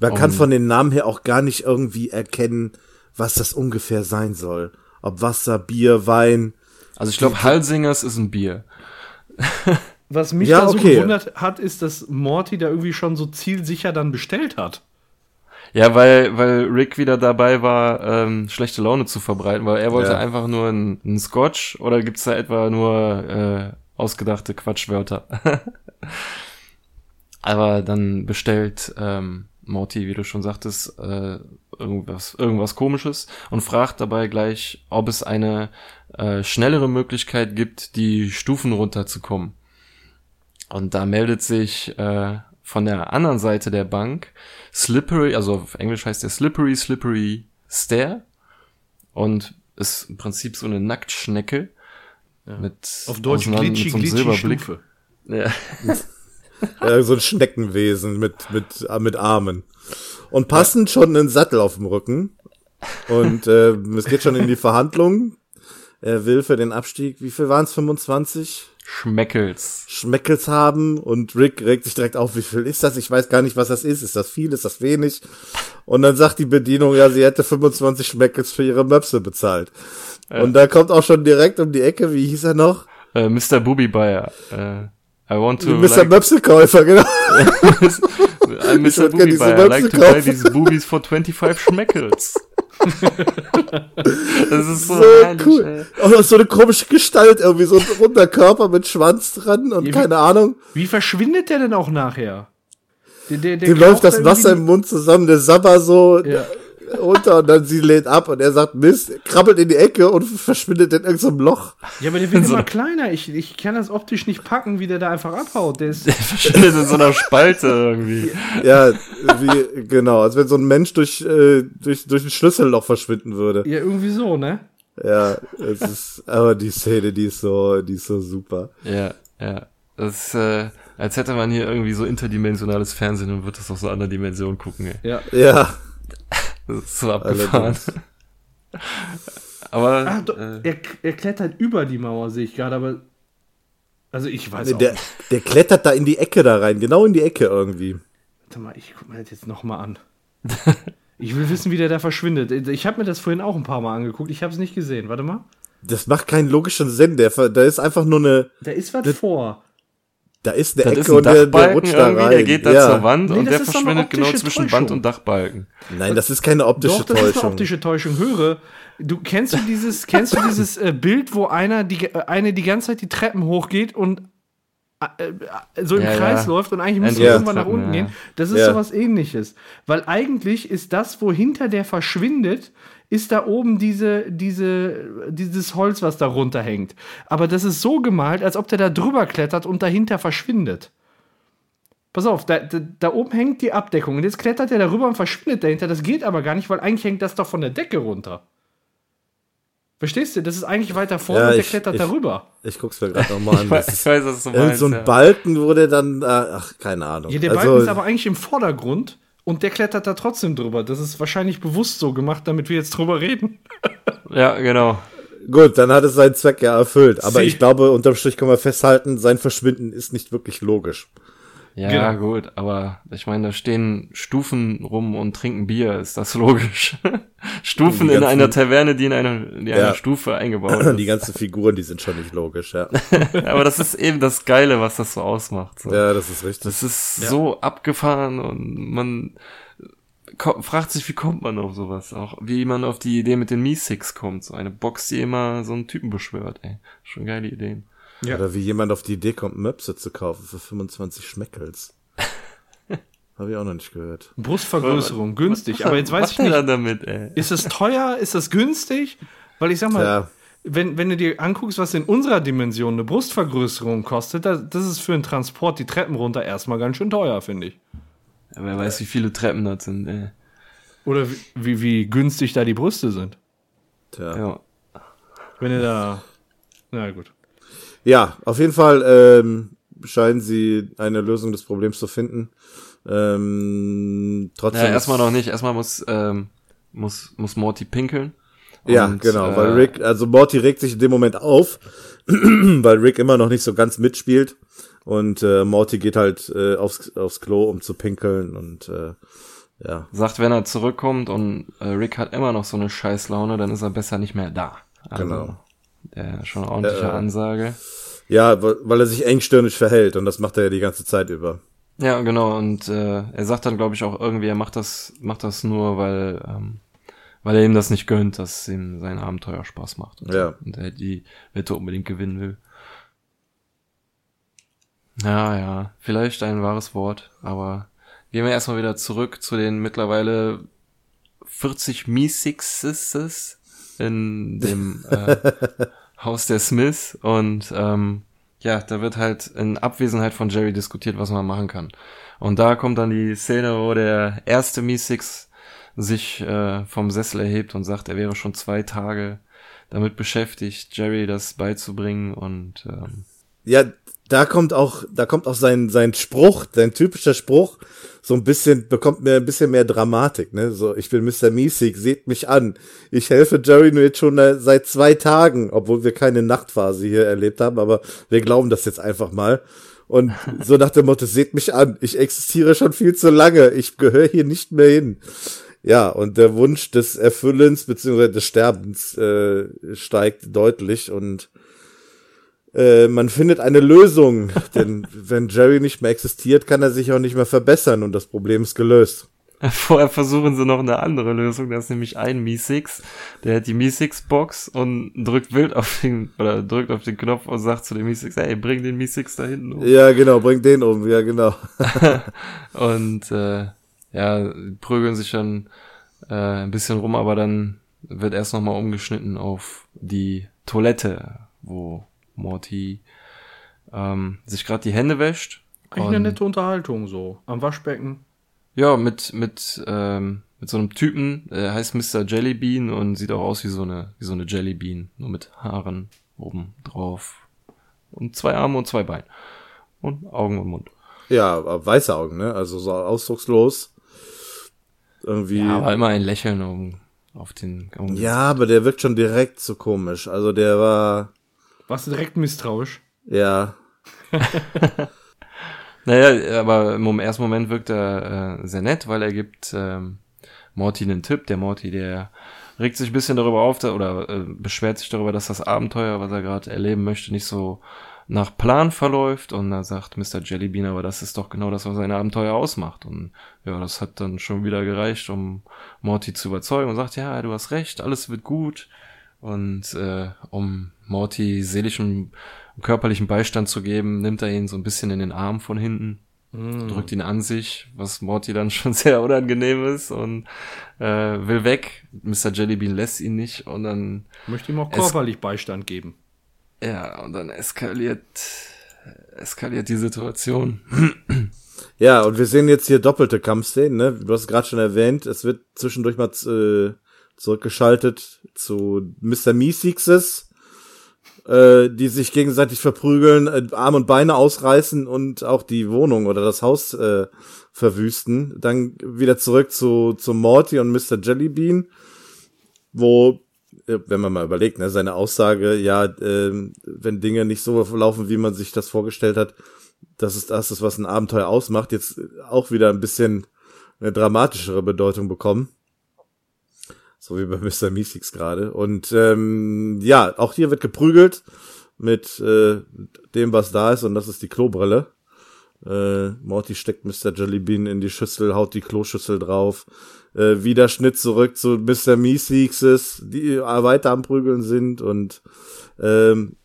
Man um, kann von den Namen her auch gar nicht irgendwie erkennen, was das ungefähr sein soll. Ob Wasser, Bier, Wein. Also ich glaube, Halsingers ist ein Bier. Was mich ja, da so okay. gewundert hat, ist, dass Morty da irgendwie schon so zielsicher dann bestellt hat. Ja, weil, weil Rick wieder dabei war, ähm, schlechte Laune zu verbreiten, weil er wollte ja. einfach nur einen Scotch oder gibt's da etwa nur äh, ausgedachte Quatschwörter? Aber dann bestellt ähm, Morty, wie du schon sagtest, äh, irgendwas, irgendwas komisches und fragt dabei gleich, ob es eine äh, schnellere Möglichkeit gibt, die Stufen runterzukommen. Und da meldet sich äh, von der anderen Seite der Bank Slippery, also auf Englisch heißt der Slippery, Slippery Stair. Und ist im Prinzip so eine Nacktschnecke. Ja. Mit, auf Deutsch glitschig, so Silberblick. Stufe. Ja. so ein Schneckenwesen mit, mit, mit Armen. Und passend schon einen Sattel auf dem Rücken. Und äh, es geht schon in die Verhandlungen. Er will für den Abstieg, wie viel waren es? 25? Schmeckels. Schmeckels haben und Rick regt sich direkt auf, wie viel ist das? Ich weiß gar nicht, was das ist. Ist das viel? Ist das wenig? Und dann sagt die Bedienung, ja, sie hätte 25 Schmeckels für ihre Möpse bezahlt. Ja. Und da kommt auch schon direkt um die Ecke, wie hieß er noch? Äh, Mr. Booby Buyer. Äh, I want to. Mr. Like Möpsekäufer, genau. I'm Mr. Booby Buyer. I like to buy these boobies for 25 Schmeckels das ist so, so herrlich, cool. Ey. Auch so eine komische Gestalt, irgendwie so ein runder Körper mit Schwanz dran und ja, keine Ahnung. Wie verschwindet der denn auch nachher? Der, der, der Dem läuft das Wasser im Mund zusammen, der Sabber so. Ja runter und dann sie lädt ab und er sagt Mist, krabbelt in die Ecke und verschwindet in irgendeinem Loch. Ja, aber der wird so immer kleiner. Ich, ich kann das optisch nicht packen, wie der da einfach abhaut. Der, ist der verschwindet in so einer Spalte irgendwie. Ja, wie, genau, als wenn so ein Mensch durch, äh, durch, durch ein Schlüsselloch verschwinden würde. Ja, irgendwie so, ne? Ja, es ist, aber die Szene, die ist so, die ist so super. Ja, ja. Das ist, äh, als hätte man hier irgendwie so interdimensionales Fernsehen und wird das aus so einer Dimension gucken, ey. Ja. Ja. Das ist so abgefahren. aber. Ach, doch, äh, er, er klettert über die Mauer, sehe ich gerade, aber. Also ich weiß nee, auch der, nicht. Der klettert da in die Ecke da rein, genau in die Ecke irgendwie. Warte mal, ich guck mir das jetzt nochmal an. ich will wissen, wie der da verschwindet. Ich habe mir das vorhin auch ein paar Mal angeguckt. Ich habe es nicht gesehen. Warte mal. Das macht keinen logischen Sinn. Der, da ist einfach nur eine. Da ist was vor. Da ist eine das Ecke ist ein und der, der rutscht da rein. Der geht da ja. zur Wand nee, und der verschwindet genau zwischen Täuschung. Wand und Dachbalken. Nein, das ist keine optische Doch, das Täuschung. Das ist eine optische Täuschung. Höre, du kennst du dieses, kennst du dieses äh, Bild, wo einer die, äh, eine die ganze Zeit die Treppen hochgeht und äh, äh, so im Ja, Kreis ja. läuft und eigentlich müsste er irgendwann nach unten ja. gehen. Das ist Ja. sowas ähnliches. Weil eigentlich ist das, wo hinter der verschwindet, ist da oben diese, diese, dieses Holz, was da runterhängt. Aber das ist so gemalt, als ob der da drüber klettert und dahinter verschwindet. Pass auf, da, da, da oben hängt die Abdeckung und jetzt klettert er darüber und verschwindet dahinter. Das geht aber gar nicht, weil eigentlich hängt das doch von der Decke runter. Verstehst du? Das ist eigentlich weiter vorne Ja, und der ich- klettert ich- darüber. Ich guck's mir gerade nochmal an. Ich Das weiß, ist ich weiß, was du irgend meinst. so ein ja. Balken, wo der dann, äh, ach, keine Ahnung. Ja, der also, Balken ist aber eigentlich im Vordergrund und der klettert da trotzdem drüber. Das ist wahrscheinlich bewusst so gemacht, damit wir jetzt drüber reden. Ja, genau. Gut, dann hat es seinen Zweck ja erfüllt. Aber Sie- ich glaube, unterm Strich können wir festhalten, sein Verschwinden ist nicht wirklich logisch. Ja, Genau. gut, aber ich meine, da stehen Stufen rum und trinken Bier, ist das logisch? Stufen Die in ganzen- einer Taverne, die in einer, die Ja. einer Stufe eingebaut ist. Die ganzen Figuren, die sind schon nicht logisch, ja. aber das ist eben das Geile, was das so ausmacht. So. Ja, das ist richtig. Das ist so abgefahren und man fragt sich, wie kommt man auf sowas? Auch wie man auf die Idee mit den Mi-Six kommt. So eine Box, die immer so einen Typen beschwört, ey. Schon geile Ideen. Ja. Oder wie jemand auf die Idee kommt, Möpse zu kaufen für 25 Schmeckels. Habe ich auch noch nicht gehört. Brustvergrößerung, günstig. Aber jetzt weiß Was ich nicht, dann damit, ey? ist es teuer, ist das günstig? Weil ich sag mal, Ja, wenn, wenn du dir anguckst, was in unserer Dimension eine Brustvergrößerung kostet, das, das ist für einen Transport die Treppen runter erstmal ganz schön teuer, finde ich. Ja, wer weiß, wie viele Treppen das sind, ey. Oder wie, wie, wie günstig da die Brüste sind. tja. Ja. Wenn du da. Na gut. Ja, auf jeden Fall ähm, scheinen sie eine Lösung des Problems zu finden. Ähm, trotzdem. Ja, erstmal noch nicht. Erstmal muss, ähm, muss, muss Morty pinkeln. Ja, Und, genau, äh, weil Rick, also Morty regt sich in dem Moment auf, weil Rick immer noch nicht so ganz mitspielt. Und äh, Morty geht halt äh, aufs, aufs Klo, um zu pinkeln und äh, ja. sagt, wenn er zurückkommt und äh, Rick hat immer noch so eine Scheißlaune, dann ist er besser nicht mehr da. Also, Genau. Der schon eine ordentliche Äh, Ansage. Ja, weil weil er sich engstirnig verhält und das macht er ja die ganze Zeit über. Ja, genau. Und äh, er sagt dann, glaube ich, auch irgendwie, er macht das, macht das nur, weil, ähm, weil er ihm das nicht gönnt, dass ihm sein Abenteuer Spaß macht. Und, Ja. und er die Wette unbedingt gewinnen will. Ja, ja, vielleicht ein wahres Wort, aber gehen wir erstmal wieder zurück zu den mittlerweile 40 Meesixes in dem äh, Haus der Smiths und ähm, ja, da wird halt in Abwesenheit von Jerry diskutiert, was man machen kann. Und da kommt dann die Szene, wo der erste Meesix sich äh, vom Sessel erhebt und sagt, er wäre schon zwei Tage damit beschäftigt, Jerry das beizubringen und ähm, Ja, da kommt auch, da kommt auch sein, sein Spruch, sein typischer Spruch, so ein bisschen, bekommt mir ein bisschen mehr Dramatik, ne? So, ich bin Mr. Miesig, seht mich an. Ich helfe Jerry nur jetzt schon äh, seit zwei Tagen, obwohl wir keine Nachtphase hier erlebt haben, aber wir glauben das jetzt einfach mal. Und so nach dem Motto, seht mich an, ich existiere schon viel zu lange, ich gehöre hier nicht mehr hin. Ja, und der Wunsch des Erfüllens beziehungsweise des Sterbens äh, steigt deutlich und äh, man findet eine Lösung, denn wenn Jerry nicht mehr existiert, kann er sich auch nicht mehr verbessern und das Problem ist gelöst. Vorher versuchen sie noch eine andere Lösung. Da ist nämlich ein Mi-Six, der hat die Mi-Six-Box und drückt wild auf den, oder drückt auf den Knopf und sagt zu dem Mi-Six, ey, bring den Mi-Six da hinten um. Ja, genau, bring den um, ja, genau. Und äh, ja, prügeln sich dann äh, ein bisschen rum, aber dann wird erst nochmal umgeschnitten auf die Toilette, wo Morty ähm, sich gerade die Hände wäscht. Eigentlich eine nette Unterhaltung so. Am Waschbecken. Ja, mit, mit, ähm, mit so einem Typen, der heißt Mr. Jellybean und sieht auch aus wie so eine, wie so eine Jellybean, nur mit Haaren oben drauf. Und zwei Arme und zwei Beine. Und Augen und Mund. Ja, weiße Augen, ne? Also so ausdruckslos. Irgendwie. Ja, Ja, aber immer ein Lächeln um, auf den um aber der wirkt schon direkt so komisch. Also der war, Warst du direkt misstrauisch? ja, Naja, aber im ersten Moment wirkt er äh, sehr nett, weil er gibt ähm, Morty einen Tipp. Der Morty, der regt sich ein bisschen darüber auf da, oder äh, beschwert sich darüber, dass das Abenteuer, was er gerade erleben möchte, nicht so nach Plan verläuft. Und da sagt Mr. Jellybean, aber das ist doch genau das, was ein Abenteuer ausmacht. Und ja, das hat dann schon wieder gereicht, um Morty zu überzeugen und sagt, ja, du hast recht, alles wird gut. Und äh, um Morty seelischen und körperlichen Beistand zu geben, nimmt er ihn so ein bisschen in den Arm von hinten, mm. drückt ihn an sich, was Morty dann schon sehr unangenehm ist und äh, will weg. Mr. Jellybean lässt ihn nicht und dann möchte ihm auch körperlich Beistand geben. Ja, und dann eskaliert eskaliert die Situation. Ja, und wir sehen jetzt hier doppelte Kampfszenen, ne? Du hast gerade schon erwähnt, es wird zwischendurch mal äh, zurückgeschaltet zu Mr. Meeseekses, äh, die sich gegenseitig verprügeln, äh, Arm und Beine ausreißen und auch die Wohnung oder das Haus äh, verwüsten. Dann wieder zurück zu, zu Morty und Mr. Jellybean, wo wenn man mal überlegt, ne, seine Aussage, ja, äh, wenn Dinge nicht so laufen, wie man sich das vorgestellt hat, das ist das, was ein Abenteuer ausmacht, jetzt auch wieder ein bisschen eine dramatischere Bedeutung bekommen. So wie bei Mr. Meeseeks gerade. Und ähm, ja, auch hier wird geprügelt mit äh, dem, was da ist, und das ist die Klobrille. Äh, Morty steckt Mr. Jellybean in die Schüssel, haut die Kloschüssel drauf. Äh, wieder Schnitt zurück zu Mr. Meeseekses, die weiter am Prügeln sind und ähm,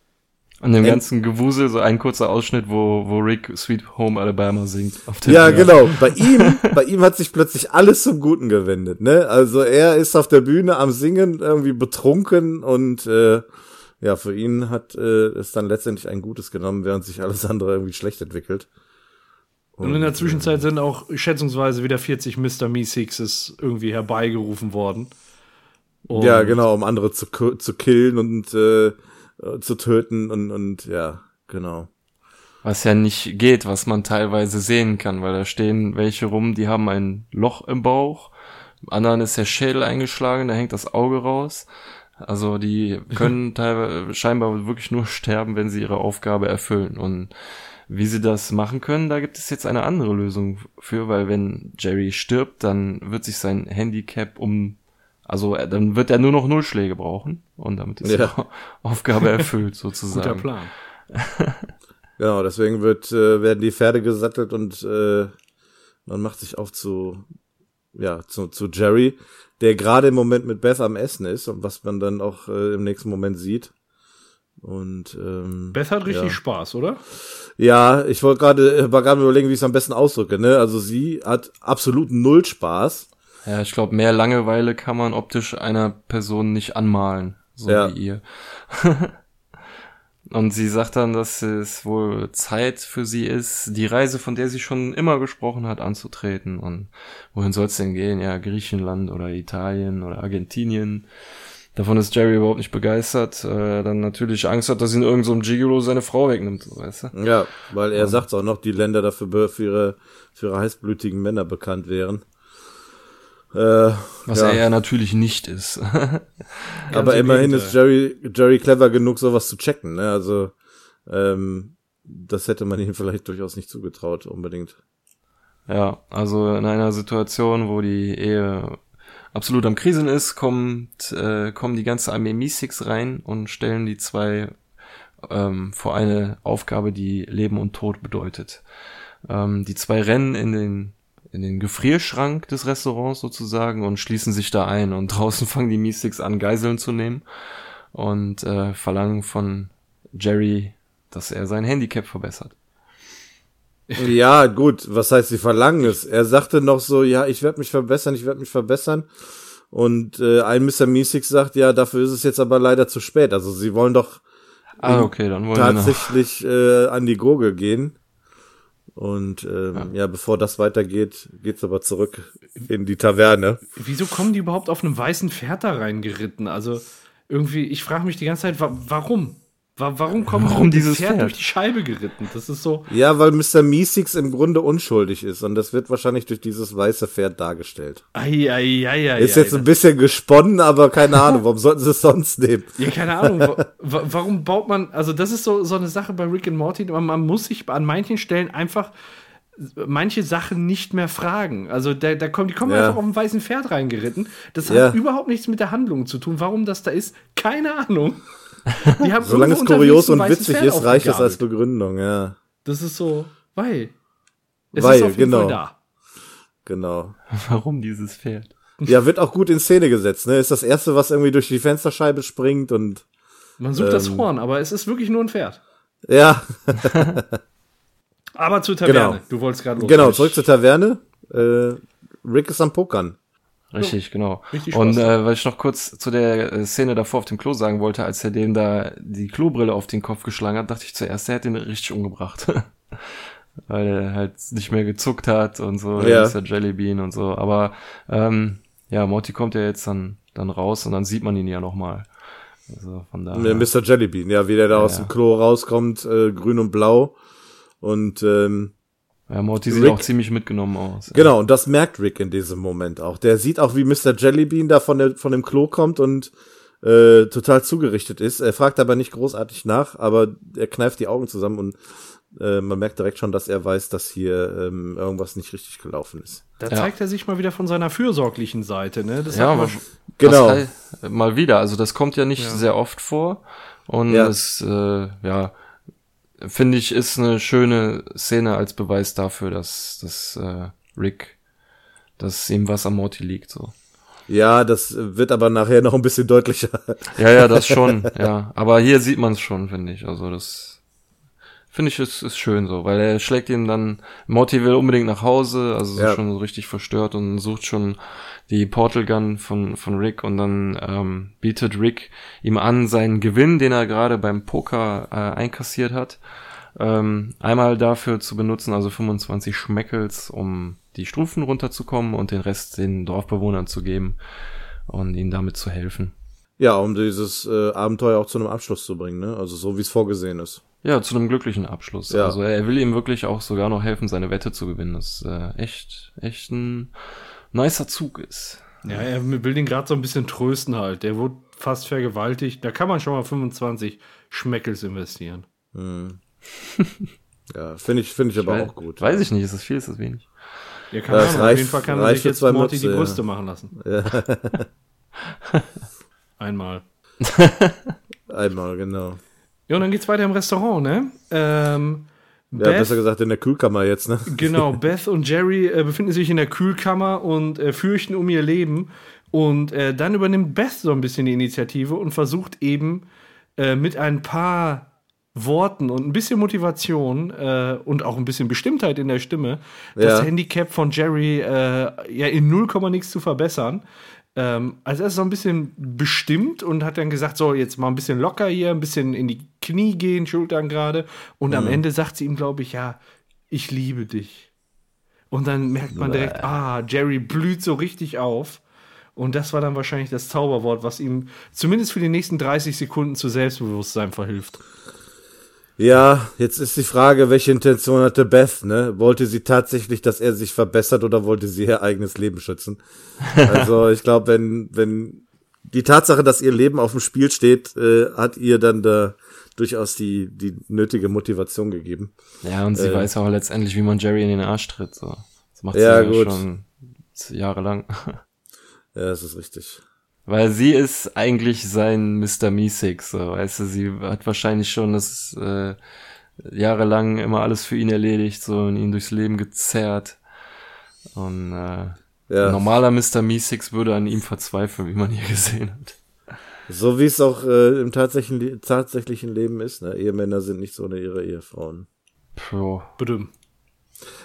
an dem ganzen Gewusel so ein kurzer Ausschnitt, wo, wo Rick Sweet Home Alabama singt. ja, Bühne. genau. Bei ihm, bei ihm hat sich plötzlich alles zum Guten gewendet, ne? Also er ist auf der Bühne am Singen, irgendwie betrunken und äh, ja, für ihn hat äh, es dann letztendlich ein Gutes genommen, während sich alles andere irgendwie schlecht entwickelt. Und, und in der Zwischenzeit sind auch schätzungsweise wieder 40 Mr. Me Sixes irgendwie herbeigerufen worden. Und ja, genau, um andere zu, zu killen und äh, äh, zu töten und, und ja, genau. Was ja nicht geht, was man teilweise sehen kann, weil da stehen welche rum, die haben ein Loch im Bauch, anderen ist der Schädel eingeschlagen, da hängt das Auge raus. Also die können teilweise scheinbar wirklich nur sterben, wenn sie ihre Aufgabe erfüllen. Und wie sie das machen können, da gibt es jetzt eine andere Lösung für, weil wenn Jerry stirbt, dann wird sich sein Handicap um also äh, dann wird er nur noch Nullschläge brauchen und damit ist ja. die Aufgabe erfüllt sozusagen. Guter Plan. genau, deswegen wird, äh, werden die Pferde gesattelt und äh, man macht sich auf zu, ja, zu, zu Jerry, der gerade im Moment mit Beth am Essen ist und was man dann auch äh, im nächsten Moment sieht. Und ähm, Beth hat richtig ja. Spaß, oder? Ja, ich wollte gerade, war gerade überlegen, wie ich es am besten ausdrücke. Ne? Also sie hat absolut null Spaß ja, ich glaube, mehr Langeweile kann man optisch einer Person nicht anmalen, so ja. wie ihr. Und sie sagt dann, dass es wohl Zeit für sie ist, die Reise, von der sie schon immer gesprochen hat, anzutreten. Und wohin soll es denn gehen? Ja, Griechenland oder Italien oder Argentinien. Davon ist Jerry überhaupt nicht begeistert. Äh, dann natürlich Angst hat, dass ihn irgend so ein Gigolo seine Frau wegnimmt, weißt du? Ja, weil er sagt auch noch, die Länder dafür für ihre, für ihre heißblütigen Männer bekannt wären. Äh, Was ja. er ja natürlich nicht ist. Aber immerhin ist Jerry, Jerry clever genug, sowas zu checken. Ne? Also ähm, das hätte man ihm vielleicht durchaus nicht zugetraut, unbedingt. Ja, also in einer Situation, wo die Ehe absolut am Krisen ist, kommt, äh, kommen die ganze Armee Mystics rein und stellen die zwei ähm, vor eine Aufgabe, die Leben und Tod bedeutet. Ähm, die zwei rennen in den in den Gefrierschrank des Restaurants sozusagen und schließen sich da ein. Und draußen fangen die Mystics an, Geiseln zu nehmen und äh, verlangen von Jerry, dass er sein Handicap verbessert. Ja, gut, was heißt, sie verlangen es? Er sagte noch so, ja, ich werde mich verbessern, ich werde mich verbessern. Und äh, ein Mr. Meeseeks sagt, ja, dafür ist es jetzt aber leider zu spät. Also sie wollen doch ah, okay, dann wollen tatsächlich äh, an die Gurgel gehen. Und ähm, ja. ja. bevor das weitergeht, geht's aber zurück in die Taverne. Wieso kommen die überhaupt auf einem weißen Pferd da reingeritten? Also irgendwie, ich frage mich die ganze Zeit, wa warum? Warum kommt Warum dieses Pferd, Pferd, durch die Scheibe geritten? Das ist so. Ja, weil Mr. Meeseeks im Grunde unschuldig ist und das wird wahrscheinlich durch dieses weiße Pferd dargestellt. Ei, ei, ei, ei, ist jetzt ein bisschen gesponnen, aber keine Ahnung, warum sollten sie es sonst nehmen? Ja, keine Ahnung. wa warum baut man, also das ist so, so eine Sache bei Rick and Morty, man, man muss sich an manchen Stellen einfach manche Sachen nicht mehr fragen. Also da, da kommen, die kommen ja. einfach auf ein weißen Pferd reingeritten. Das hat ja. überhaupt nichts mit der Handlung zu tun. Warum das da ist, keine Ahnung. Die haben Solange es kurios und witzig ist, reicht es als Begründung, ja. Das ist so, weil. Es weil, ist auf jeden genau. Fall da. Genau. Warum dieses Pferd? Ja, wird auch gut in Szene gesetzt, ne? Ist das erste, was irgendwie durch die Fensterscheibe springt und. Man sucht ähm, das Horn, aber es ist wirklich nur ein Pferd. Ja. aber zur Taverne. Genau. Du wolltest gerade Genau, zurück zur Taverne. Äh, Rick ist am Pokern. Richtig, genau. Richtig und äh, weil ich noch kurz zu der äh, Szene davor auf dem Klo sagen wollte, als er dem da die Klobrille auf den Kopf geschlagen hat, dachte ich zuerst, er hat den richtig umgebracht. weil er halt nicht mehr gezuckt hat und so, ja. ist der Jellybean und so. Aber ähm, ja, Morty kommt ja jetzt dann, dann raus und dann sieht man ihn ja nochmal. Also von daher. Mr. Jellybean, ja, wie der da ja, aus dem Klo rauskommt, äh, grün und blau. Und ähm, ja, Morty sieht Rick, auch ziemlich mitgenommen aus. Genau, und das merkt Rick in diesem Moment auch. Der sieht auch, wie Mr. Jellybean da von, der, von dem Klo kommt und äh, total zugerichtet ist. Er fragt aber nicht großartig nach, aber er kneift die Augen zusammen und äh, man merkt direkt schon, dass er weiß, dass hier ähm, irgendwas nicht richtig gelaufen ist. Da zeigt ja. er sich mal wieder von seiner fürsorglichen Seite, ne? Das ja, mal, genau. Halt mal wieder. Also das kommt ja nicht ja. sehr oft vor und ja. es, äh, ja, finde ich, ist eine schöne Szene als Beweis dafür, dass, dass äh, Rick, dass ihm was am Morty liegt, so. Ja, das wird aber nachher noch ein bisschen deutlicher. Ja, ja, das schon, ja. Aber hier sieht man es schon, finde ich. Also das finde ich, ist, ist schön so, weil er schlägt ihn dann, Morty will unbedingt nach Hause, also ja. schon so richtig verstört und sucht schon die Portal Gun von, von Rick und dann ähm, bietet Rick ihm an, seinen Gewinn, den er gerade beim Poker äh, einkassiert hat, ähm, einmal dafür zu benutzen, also 25 Schmeckels, um die Stufen runterzukommen und den Rest den Dorfbewohnern zu geben und ihnen damit zu helfen. Ja, um dieses äh, Abenteuer auch zu einem Abschluss zu bringen, ne? Also so wie es vorgesehen ist. Ja, zu einem glücklichen Abschluss. Ja. Also er will ihm wirklich auch sogar noch helfen, seine Wette zu gewinnen. Das ist äh, echt, echt ein nicer Zug ist. Ja, er will ihn gerade so ein bisschen trösten halt. Der wurde fast vergewaltigt. Da kann man schon mal 25 Schmeckels investieren. Hm. ja, finde ich, finde ich, ich aber weiß, auch gut. Weiß ich nicht, ist das viel, ist das wenig? Ja, kann das reicht, auf jeden Fall kann er sich jetzt Morty Mütze, die Brüste ja. machen lassen. Ja. Einmal. Einmal, genau. Ja, und dann geht's weiter im Restaurant, ne? Ähm, ja, Beth, besser gesagt in der Kühlkammer jetzt, ne? Genau, Beth und Jerry äh, befinden sich in der Kühlkammer und äh, fürchten um ihr Leben. Und äh, dann übernimmt Beth so ein bisschen die Initiative und versucht eben äh, mit ein paar Worten und ein bisschen Motivation äh, und auch ein bisschen Bestimmtheit in der Stimme ja. das Handicap von Jerry äh, ja in 0, nichts zu verbessern. Ähm, also er ist so ein bisschen bestimmt und hat dann gesagt, so jetzt mal ein bisschen locker hier, ein bisschen in die Knie gehen, Schultern gerade. Und mhm. am Ende sagt sie ihm, glaube ich, ja, ich liebe dich. Und dann merkt man direkt, ah, Jerry blüht so richtig auf. Und das war dann wahrscheinlich das Zauberwort, was ihm zumindest für die nächsten 30 Sekunden zu Selbstbewusstsein verhilft. Ja, jetzt ist die Frage, welche Intention hatte Beth, ne? Wollte sie tatsächlich, dass er sich verbessert oder wollte sie ihr eigenes Leben schützen? Also ich glaube, wenn, wenn die Tatsache, dass ihr Leben auf dem Spiel steht, äh, hat ihr dann da durchaus die, die nötige Motivation gegeben. Ja, und sie äh, weiß auch letztendlich, wie man Jerry in den Arsch tritt. So. Das macht sie ja, ja schon jahrelang. Ja, das ist richtig. Weil sie ist eigentlich sein Mr. Meeseeks, so, weißt du, sie hat wahrscheinlich schon das äh, jahrelang immer alles für ihn erledigt, so und ihn durchs Leben gezerrt. Und äh, ja. ein normaler Mr. Meeseeks würde an ihm verzweifeln, wie man hier gesehen hat. So wie es auch äh, im tatsächlichen, tatsächlichen Leben ist, ne? Ehemänner sind nicht so eine ihre Ehefrauen. Puh.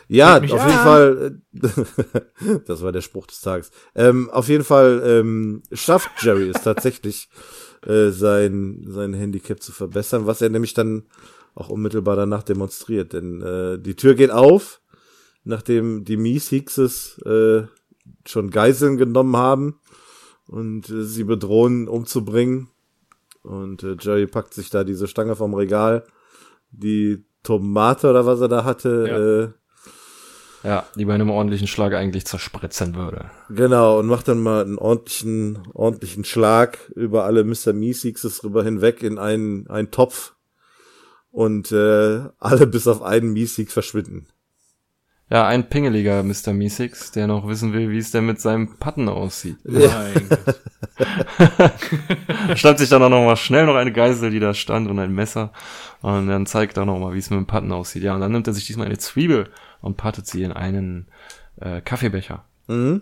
Ja, auf jeden Fall, äh, das war der Spruch des Tages. Ähm, auf jeden Fall ähm, schafft Jerry es tatsächlich, äh, sein, sein Handicap zu verbessern, was er nämlich dann auch unmittelbar danach demonstriert. Denn äh, die Tür geht auf, nachdem die Meeseekses äh, schon Geiseln genommen haben und äh, sie bedrohen umzubringen. Und äh, Jerry packt sich da diese Stange vom Regal, die Tomate oder was er da hatte, ja. äh, ja, die bei einem ordentlichen Schlag eigentlich zerspritzen würde. Genau, und macht dann mal einen ordentlichen, ordentlichen Schlag über alle Mr. Meeseekses rüber hinweg in einen, einen Topf. Und äh, alle bis auf einen Meeseeks verschwinden. Ja, ein pingeliger Mr. Meeseeks, der noch wissen will, wie es denn mit seinem Patten aussieht. Nein. Schnappt sich dann auch noch mal schnell noch eine Geisel, die da stand und ein Messer. Und dann zeigt er noch mal, wie es mit dem Patten aussieht. Ja, und dann nimmt er sich diesmal eine Zwiebel und pattet sie in einen äh, Kaffeebecher. Mhm.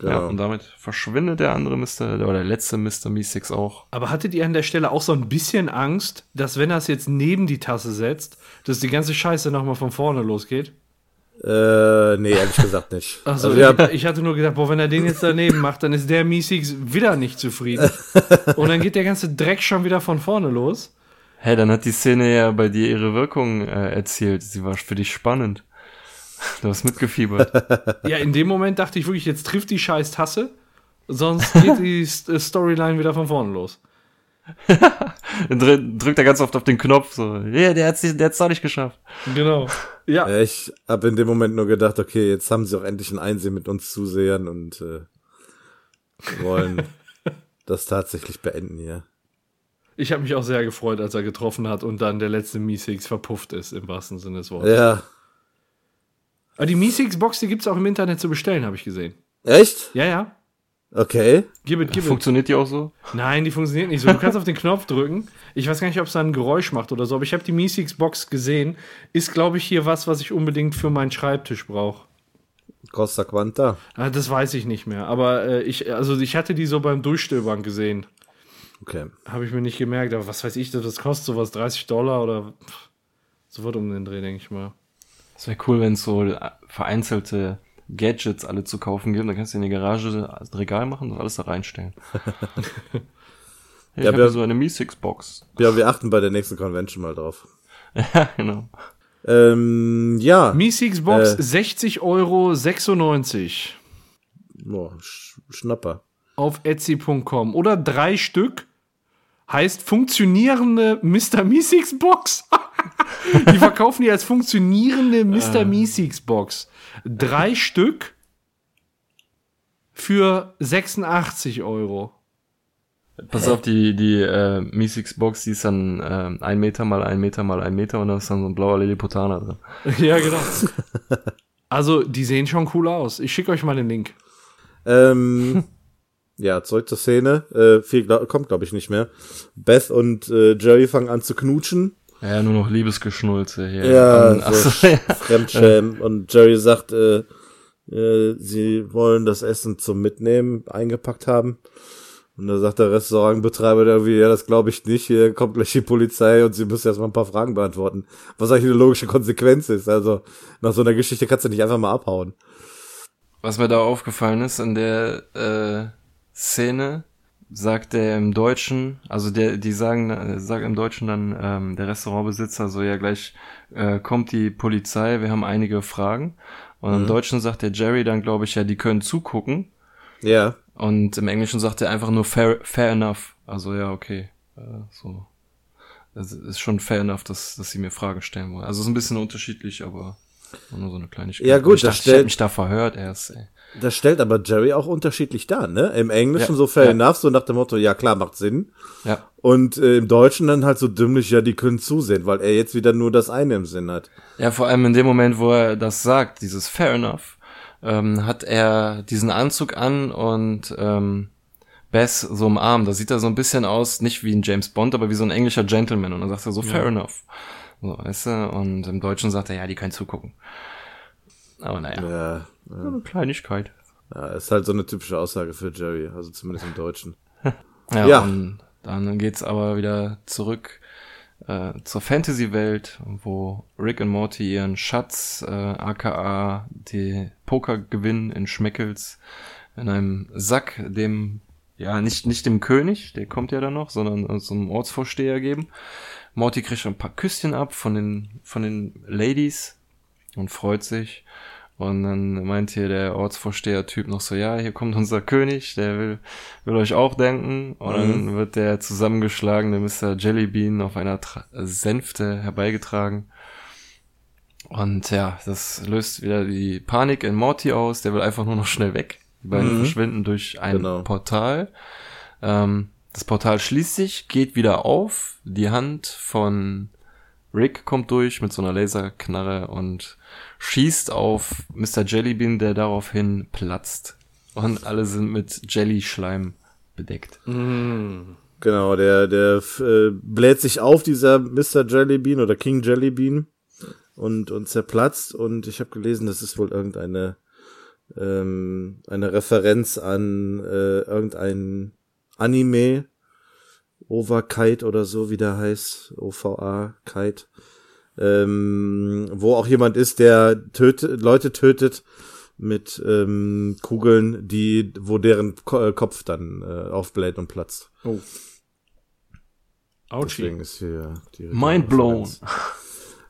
Genau. Ja, und damit verschwindet der andere Mr. oder der letzte Mr. Meeseeks auch. Aber hattet ihr an der Stelle auch so ein bisschen Angst, dass wenn er es jetzt neben die Tasse setzt, dass die ganze Scheiße nochmal von vorne losgeht? Äh, nee, ehrlich gesagt nicht. Also, also ja. ich, hatte nur gedacht, boah, wenn er den jetzt daneben macht, dann ist der Meeseeks wieder nicht zufrieden. Und dann geht der ganze Dreck schon wieder von vorne los. Hä, hey, dann hat die Szene ja bei dir ihre Wirkung äh, erzielt. Sie war für dich spannend. Du hast mitgefiebert. ja, in dem Moment dachte ich wirklich, jetzt trifft die scheiß Tasse, sonst geht die äh, Storyline wieder von vorne los. Dann drückt er ganz oft auf den Knopf, so, ja, yeah, der hat's, der hat's doch nicht geschafft. Genau. Ja. ja. Ich habe in dem Moment nur gedacht, okay, jetzt haben sie auch endlich ein Einsehen mit uns Zusehern und äh, wollen das tatsächlich beenden hier. Ich habe mich auch sehr gefreut, als er getroffen hat und dann der letzte Meeseeks verpufft ist, im wahrsten Sinne des Wortes. Ja, aber die Miesix-Box, die gibt es auch im Internet zu bestellen, habe ich gesehen. Echt? Ja, ja. Okay. Gib it, gib Funktioniert die auch so? Nein, die funktioniert nicht so. Du kannst auf den Knopf drücken. Ich weiß gar nicht, ob es da ein Geräusch macht oder so, aber ich habe die Miesix-Box gesehen. Ist, glaube ich, hier was, was ich unbedingt für meinen Schreibtisch brauche. Costa Quanta? Ah, das weiß ich nicht mehr. Aber äh, ich, also ich hatte die so beim Durchstöbern gesehen. Okay. Habe ich mir nicht gemerkt, aber was weiß ich, das kostet sowas 30 Dollar oder so wird um den Dreh, denke ich mal. Es wäre cool, wenn es so vereinzelte Gadgets alle zu kaufen gibt. Dann kannst du in die Garage ein Regal machen und alles da reinstellen. ich ja, habe so eine Mi-Six-Box. Ja, wir achten bei der nächsten Convention mal drauf. ja, genau. Ähm, ja. Mi-Six Box äh, 60 Euro 96. Boah, Sch Schnapper. Auf Etsy.com. Oder drei Stück heißt funktionierende Mr. Meeseeks Box. die verkaufen die als funktionierende Mr. Meeseeks Box. Drei Stück für 86 Euro. Pass auf, die, die äh, Meeseeks Box, die ist dann äh, ein Meter mal ein Meter mal ein Meter und da ist dann so ein blauer Lilliputaner drin. ja, genau. Also, die sehen schon cool aus. Ich schicke euch mal den Link. Ähm, ja, zurück zur Szene. Äh, viel glaub, kommt, glaube ich, nicht mehr. Beth und äh, Jerry fangen an zu knutschen. Ja, nur noch Liebesgeschnulze hier. Ja, um, so so, ja. Fremdschämen. Und Jerry sagt, äh, äh, sie wollen das Essen zum Mitnehmen eingepackt haben. Und da sagt der Restaurantbetreiber irgendwie, ja, das glaube ich nicht, hier kommt gleich die Polizei und sie müssen erstmal ein paar Fragen beantworten. Was eigentlich eine logische Konsequenz ist. Also nach so einer Geschichte kannst du nicht einfach mal abhauen. Was mir da aufgefallen ist in der äh, Szene sagt der im Deutschen, also der, die sagen, sagt im Deutschen dann ähm, der Restaurantbesitzer so ja gleich äh, kommt die Polizei, wir haben einige Fragen. Und mhm. im Deutschen sagt der Jerry dann, glaube ich, ja, die können zugucken. Ja. Und im Englischen sagt er einfach nur fair, fair enough. Also ja, okay. Äh, so. Es ist schon fair enough, dass, dass sie mir Fragen stellen wollen. Also es ist ein bisschen unterschiedlich, aber nur so eine Kleinigkeit. Ja gut, ich das dachte, stellt, ich mich da verhört erst, ey. Das stellt aber Jerry auch unterschiedlich dar, ne? Im Englischen ja, so fair ja. enough, so nach dem Motto, ja klar, macht Sinn. Ja. Und äh, im Deutschen dann halt so dümmlich, ja, die können zusehen, weil er jetzt wieder nur das eine im Sinn hat. Ja, vor allem in dem Moment, wo er das sagt, dieses fair enough, ähm, hat er diesen Anzug an und ähm, Beth so im Arm. Da sieht er so ein bisschen aus, nicht wie ein James Bond, aber wie so ein englischer Gentleman. Und dann sagt er so, fair enough. So, weißt du? Und im Deutschen sagt er, ja, die können zugucken. Aber naja. Ja, ja. Eine Kleinigkeit. Ja, ist halt so eine typische Aussage für Jerry, also zumindest im Deutschen. ja, ja, und dann geht's aber wieder zurück äh, zur Fantasy-Welt, wo Rick und Morty ihren Schatz, äh, aka die Pokergewinn in Schmeckels, in einem Sack dem, ja, nicht, nicht dem König, der kommt ja dann noch, sondern so einem Ortsvorsteher geben. Morty kriegt schon ein paar Küsschen ab von den, von den Ladies und freut sich. Und dann meint hier der Ortsvorsteher-Typ noch so, ja, hier kommt unser König, der will, will euch auch denken. Und mhm. dann wird der zusammengeschlagene Mr. Jellybean auf einer Tra Sänfte herbeigetragen. Und ja, das löst wieder die Panik in Morty aus, der will einfach nur noch schnell weg. Die beiden mhm. verschwinden durch ein genau. Portal. Ähm, das Portal schließt sich, geht wieder auf. Die Hand von Rick kommt durch mit so einer Laserknarre und schießt auf Mr. Jellybean, der daraufhin platzt. Und alle sind mit Jelly-Schleim bedeckt. Mm. Genau, der, der äh, bläht sich auf, dieser Mr. Jellybean oder King Jellybean und, und zerplatzt. Und ich habe gelesen, das ist wohl irgendeine ähm, eine Referenz an äh, irgendein Anime, Overkite oder so, wie der heißt, OVA Kite, ähm, wo auch jemand ist, der tötet, Leute tötet mit ähm, Kugeln, die, wo deren Ko äh, Kopf dann äh, aufbläht und platzt. Oh. Ouchie. Deswegen ist hier die Mind blown.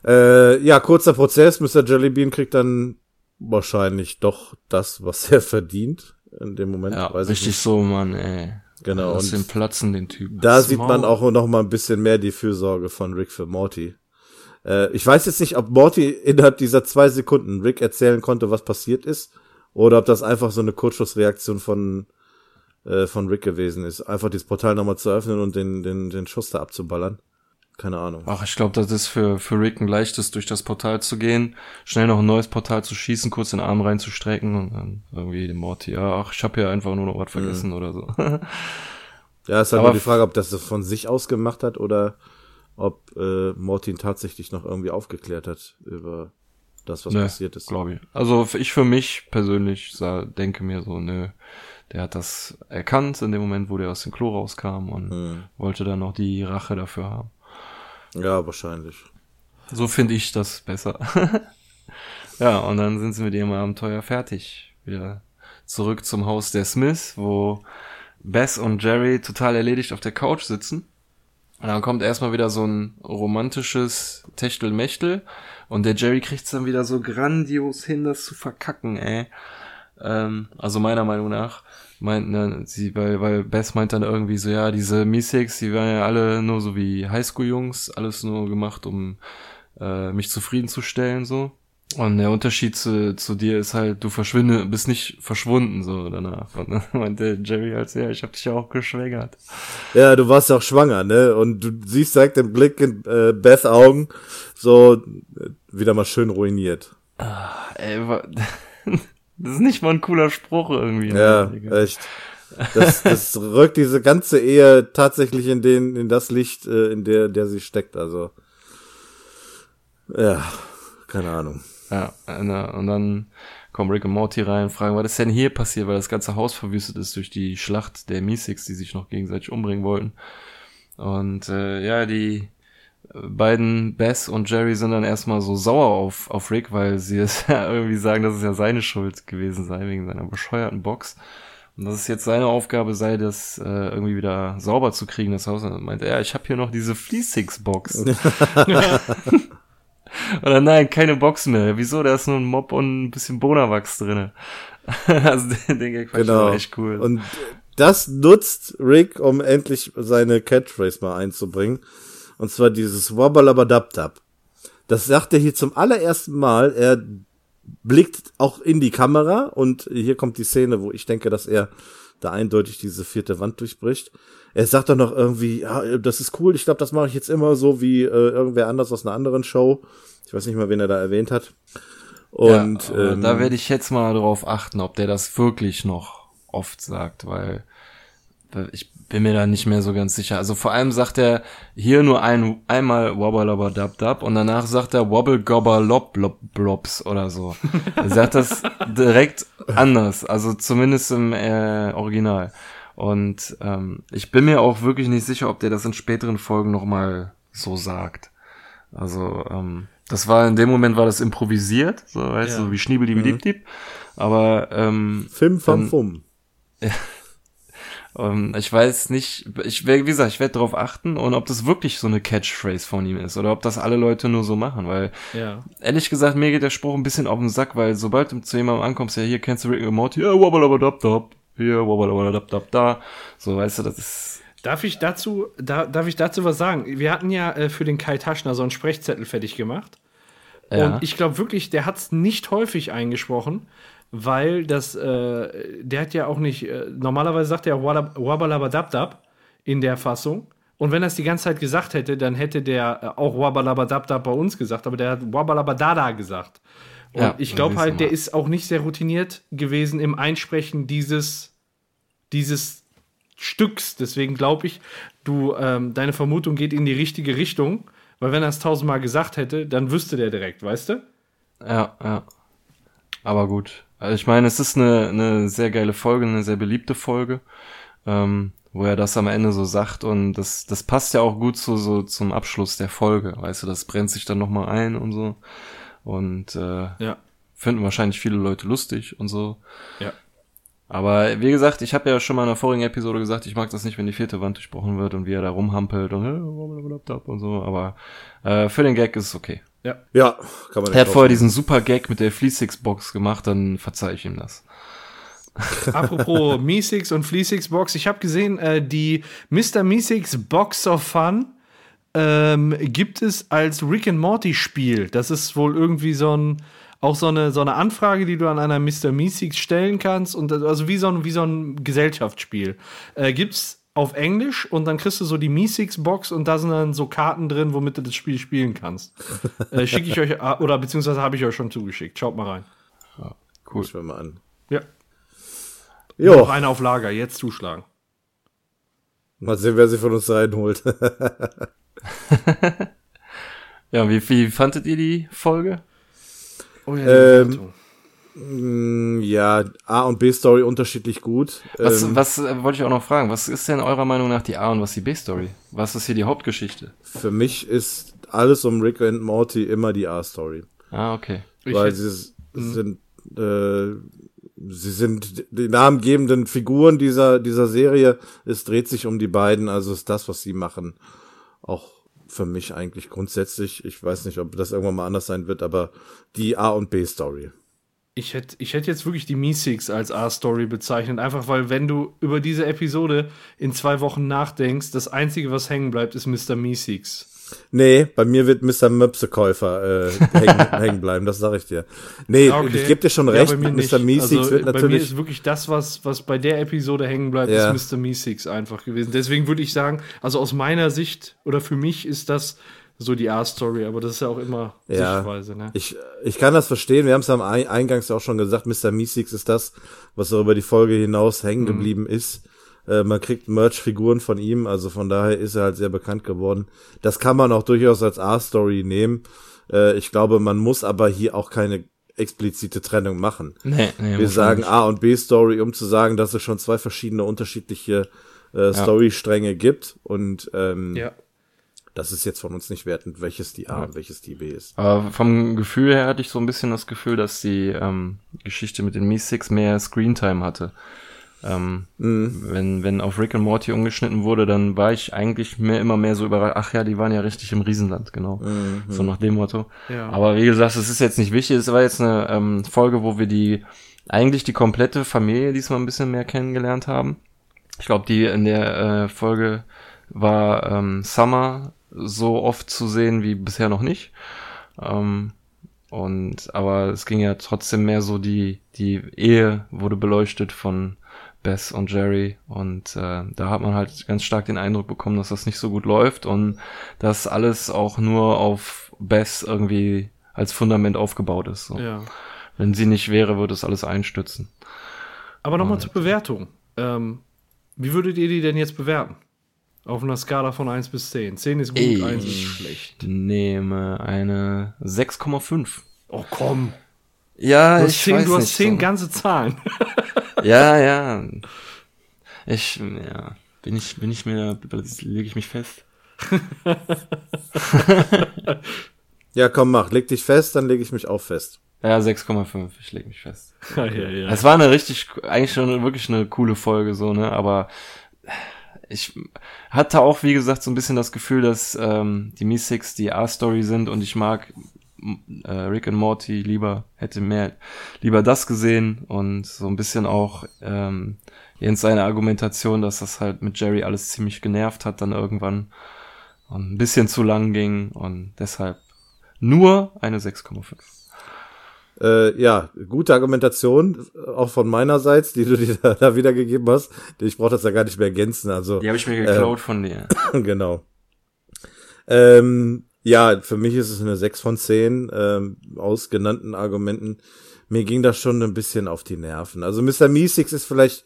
Äh, ja, kurzer Prozess. Mr. Jellybean kriegt dann wahrscheinlich doch das, was er verdient. In dem Moment. Ja, weiß richtig ich nicht. so, Mann, ey. Genau. Lass Und den platzen, den Typen. da sieht man auch noch mal ein bisschen mehr die Fürsorge von Rick für Morty. Äh, ich weiß jetzt nicht, ob Morty innerhalb dieser zwei Sekunden Rick erzählen konnte, was passiert ist, oder ob das einfach so eine Kurzschussreaktion von äh, von Rick gewesen ist. Einfach dieses Portal nochmal zu öffnen und den den den Schuss da abzuballern. Keine Ahnung. Ach, ich glaube, das ist für, für Rick ein leichtes, durch das Portal zu gehen, schnell noch ein neues Portal zu schießen, kurz den Arm reinzustrecken und dann irgendwie den Morty, ja, ach, ich habe ja einfach nur noch was vergessen oder so. Ja, ist halt Aber nur die Frage, ob das von sich aus gemacht hat oder ob äh, Morty ihn tatsächlich noch irgendwie aufgeklärt hat über das, was Nö, passiert ist. Glaube ich. Also ich für mich persönlich sah, denke mir so, nö, der hat das erkannt in dem Moment, wo der aus dem Klo rauskam und Hm. wollte dann noch die Rache dafür haben. Ja, wahrscheinlich. So finde ich das besser. ja, und dann sind sie mit ihrem Abenteuer fertig. Wieder zurück zum Haus der Smiths, wo Bess und Jerry total erledigt auf der Couch sitzen. Und dann kommt erstmal wieder so ein romantisches Techtelmechtel. Und der Jerry kriegt's dann wieder so grandios hin, das zu verkacken, ey. Ähm, also meiner Meinung nach meint, ne, sie, weil, weil Bess meint dann irgendwie so, ja, diese Meeseeks, die waren ja alle nur so wie Highschool-Jungs, alles nur gemacht, um äh, mich zufriedenzustellen, so. Und der Unterschied zu, zu dir ist halt, du verschwinde, bist nicht verschwunden, so danach. Und dann meinte Jerry halt, ja, ich hab dich ja auch geschwängert. Ja, du warst ja auch schwanger, ne? Und du siehst direkt den Blick in äh, Beth Augen, so äh, wieder mal schön ruiniert. Ey, wa- das ist nicht mal ein cooler Spruch irgendwie. Ja, ne, Digga. echt. Das, das rückt diese ganze Ehe tatsächlich in den, in das Licht, äh, in der, der sie steckt. Also, ja, keine Ahnung. Ja, ne, und dann kommen Rick und Morty rein, fragen, was ist denn hier passiert, weil das ganze Haus verwüstet ist durch die Schlacht der Meeseeks, die sich noch gegenseitig umbringen wollten. Und äh, ja, die beiden Bess und Jerry sind dann erstmal so sauer auf, auf Rick, weil sie es ja irgendwie sagen, dass es ja seine Schuld gewesen sei, wegen seiner bescheuerten Box. Und dass es jetzt seine Aufgabe sei, das äh, irgendwie wieder sauber zu kriegen, das Haus. Und dann meinte er, ja, ich habe hier noch diese Fleesix-Box. Oder nein, keine Box mehr. Wieso? Da ist nur ein Mob und ein bisschen Bonawachs drinne. also den, den Gag fand ich Genau. aber echt cool. Und das nutzt Rick, um endlich seine Catchphrase mal einzubringen. Und zwar dieses Wabbalabadabdab. Das sagt er hier zum allerersten Mal. Er blickt auch in die Kamera und hier kommt die Szene, wo ich denke, dass er da eindeutig diese vierte Wand durchbricht. Er sagt doch noch irgendwie, ja, das ist cool, ich glaube, das mache ich jetzt immer so wie äh, irgendwer anders aus einer anderen Show. Ich weiß nicht mal, wen er da erwähnt hat. Und ja, ähm, da werde ich jetzt mal darauf achten, ob der das wirklich noch oft sagt, weil ich bin mir da nicht mehr so ganz sicher. Also vor allem sagt er hier nur ein, einmal Wobbalabadabdab und danach sagt er Wobble Gobber Lob Blob Blobs oder so. Er sagt das direkt anders, also zumindest im äh, Original. Und ähm, ich bin mir auch wirklich nicht sicher, ob der das in späteren Folgen nochmal so sagt. Also, ähm, das war in dem Moment war das improvisiert, so weißt Ja. du, wie Schniebeldiebeldieb. Aber ähm, Film vom Fum. ähm, ich weiß nicht, ich werd- wie gesagt, ich werde darauf achten und ob das wirklich so eine Catchphrase von ihm ist oder ob das alle Leute nur so machen, weil Ja. ehrlich gesagt, mir geht der Spruch ein bisschen auf den Sack, weil sobald du zu jemandem ankommst, ja, hier kennst du Rick und Morty, ja, wabbalabadabdab, hier, da, so, weißt du, das ist, Darf ich dazu, da, darf ich dazu was sagen? Wir hatten ja äh, für den Kai Taschner so einen Sprechzettel fertig gemacht. ja, Und ich glaube wirklich, der hat es nicht häufig eingesprochen, weil das, äh, der hat ja auch nicht, äh, normalerweise sagt er Wabbalabadabdab in der Fassung. Und wenn er es die ganze Zeit gesagt hätte, dann hätte der äh, auch Wabbalabadabdab bei uns gesagt, aber der hat Wabbalabadada gesagt. Und Ja, ich glaube halt, der ist auch nicht sehr routiniert gewesen im Einsprechen dieses, dieses Stücks. Deswegen glaube ich, du, ähm, deine Vermutung geht in die richtige Richtung, weil wenn er es tausendmal gesagt hätte, dann wüsste der direkt, weißt du? ja, ja. Aber gut. Also ich meine, es ist eine, eine sehr geile Folge, eine sehr beliebte Folge, ähm, wo er das am Ende so sagt und das, das passt ja auch gut zu, so zum Abschluss der Folge, weißt du, das brennt sich dann nochmal ein und so und äh, Ja. finden wahrscheinlich viele Leute lustig und so. Ja. Aber wie gesagt, ich habe ja schon mal in der vorigen Episode gesagt, ich mag das nicht, wenn die vierte Wand durchbrochen wird und wie er da rumhampelt und, äh, und so, aber äh, für den Gag ist es okay. Ja, kann man Er hat vorher diesen super Gag mit der Fleasix-Box gemacht, dann verzeih ich ihm das. Apropos Meesix und Fleesix Box, ich habe gesehen, äh, die Mr. Meesix Box of Fun ähm, gibt es als Rick and Morty Spiel. Das ist wohl irgendwie so ein auch so eine, so eine Anfrage, die du an einer Mr. Meesix stellen kannst und das- also wie so ein, wie so ein Gesellschaftsspiel. Äh, gibt's auf Englisch und dann kriegst du so die Meesix Box und da sind dann so Karten drin, womit du das Spiel spielen kannst. äh, Schicke ich euch ah, oder beziehungsweise habe ich euch schon zugeschickt. Schaut mal rein. Cool. Ich mir mal an. Ja. Jo, Noch eine auf Lager, jetzt zuschlagen. Mal sehen, wer sie von uns reinholt. Ja, wie, wie fandet ihr die Folge? Oh ja, Ähm, Bewertung. Mm, ja, A und B Story unterschiedlich gut. Was, Ähm, was äh, wollte ich auch noch fragen? Was ist denn eurer Meinung nach die A und was die B-Story? Was ist hier die Hauptgeschichte? für mich ist alles um Rick und Morty immer die A Story. Ah, okay. Ich weil hätte- sie s- sind äh, sie sind die namengebenden Figuren dieser dieser Serie. Es dreht sich um die beiden, also ist das, was sie machen, auch für mich eigentlich grundsätzlich. Ich weiß nicht, ob das irgendwann mal anders sein wird, aber die A und B Story. Ich hätte ich hätte jetzt wirklich die Meesix als A-Story bezeichnet, einfach weil, wenn du über diese Episode in zwei Wochen nachdenkst, das Einzige, was hängen bleibt, ist Mr. Meesix. Nee, bei mir wird Mr. Möpsekäufer äh, hängen, hängen bleiben, das sage ich dir. Nee, okay. ich gebe dir schon Ja, recht, mir Mr. nicht. Meeseeks also, wird Bei mir natürlich ist wirklich das, was, was bei der Episode hängen bleibt, Ja. ist Mr. Meesix einfach gewesen. Deswegen würde ich sagen, also aus meiner Sicht oder für mich ist das so die A-Story, aber das ist ja auch immer Ja. Sichtweise, ne? Ich, ich kann das verstehen. Wir haben es am Ei- Eingangs auch schon gesagt. Mr. Meeseeks ist das, was auch über die Folge hinaus hängen geblieben ist. Äh, man kriegt Merch-Figuren von ihm, also von daher ist er halt sehr bekannt geworden. Das kann man auch durchaus als A-Story nehmen. Äh, ich glaube, man muss aber hier auch keine explizite Trennung machen. Nee, nee, Wir sagen A und B Story, um zu sagen, dass es schon zwei verschiedene unterschiedliche äh, Storystränge gibt und ähm, ja. das ist jetzt von uns nicht wertend, welches die A und welches die B ist. Aber vom Gefühl her hatte ich so ein bisschen das Gefühl, dass die ähm, Geschichte mit den Mi-Six mehr Screentime hatte. Ähm, wenn, wenn auf Rick und Morty umgeschnitten wurde, dann war ich eigentlich mehr, immer mehr so überrascht. Ach ja, die waren ja richtig im Riesenland, genau. So nach dem Motto. Ja. Aber wie gesagt, es ist jetzt nicht wichtig. Es war jetzt eine ähm, Folge, wo wir die eigentlich die komplette Familie diesmal ein bisschen mehr kennengelernt haben. Ich glaube, die in der äh, Folge war ähm, Summer so oft zu sehen wie bisher noch nicht. Ähm, und aber es ging ja trotzdem mehr so die die Ehe wurde beleuchtet von Bess und Jerry und äh, da hat man halt ganz stark den Eindruck bekommen, dass das nicht so gut läuft und dass alles auch nur auf Bess irgendwie als Fundament aufgebaut ist. So. ja. Wenn sie nicht wäre, würde es alles einstürzen. Aber nochmal zur Bewertung. Ähm, wie würdet ihr die denn jetzt bewerten? Auf einer Skala von 1 bis 10. 10 ist gut, Ey. 1 ist schlecht. Nehme eine 6,5. Oh komm. Ja, Du ich 10, weiß du hast nicht 10 so. ganze Zahlen. Ja, ja. Ich, ja, bin ich, bin ich mir, lege ich mich fest. Ja, komm, mach, leg dich fest, dann lege ich mich auch fest. Ja, 6,5, ich lege mich fest. ja, ja, ja. Es war eine richtig, eigentlich schon wirklich eine coole Folge, so, ne, aber ich hatte auch, wie gesagt, so ein bisschen das Gefühl, dass ähm, die Mi-Six die A-Story sind und ich mag äh, Rick und Morty lieber, hätte mehr, lieber das gesehen und so ein bisschen auch ähm, Jens seine Argumentation, dass das halt mit Jerry alles ziemlich genervt hat dann irgendwann und ein bisschen zu lang ging und deshalb nur eine 6,5. Äh, ja, gute Argumentation, äh, auch von meinerseits, die du dir da, da wiedergegeben hast. Ich brauche das ja gar nicht mehr ergänzen. Also Die habe ich mir geklaut von dir. genau. Ähm, ja, für mich ist es eine 6 von 10 ähm, aus genannten Argumenten. Mir ging das schon ein bisschen auf die Nerven. Also Mr. Meeseeks ist vielleicht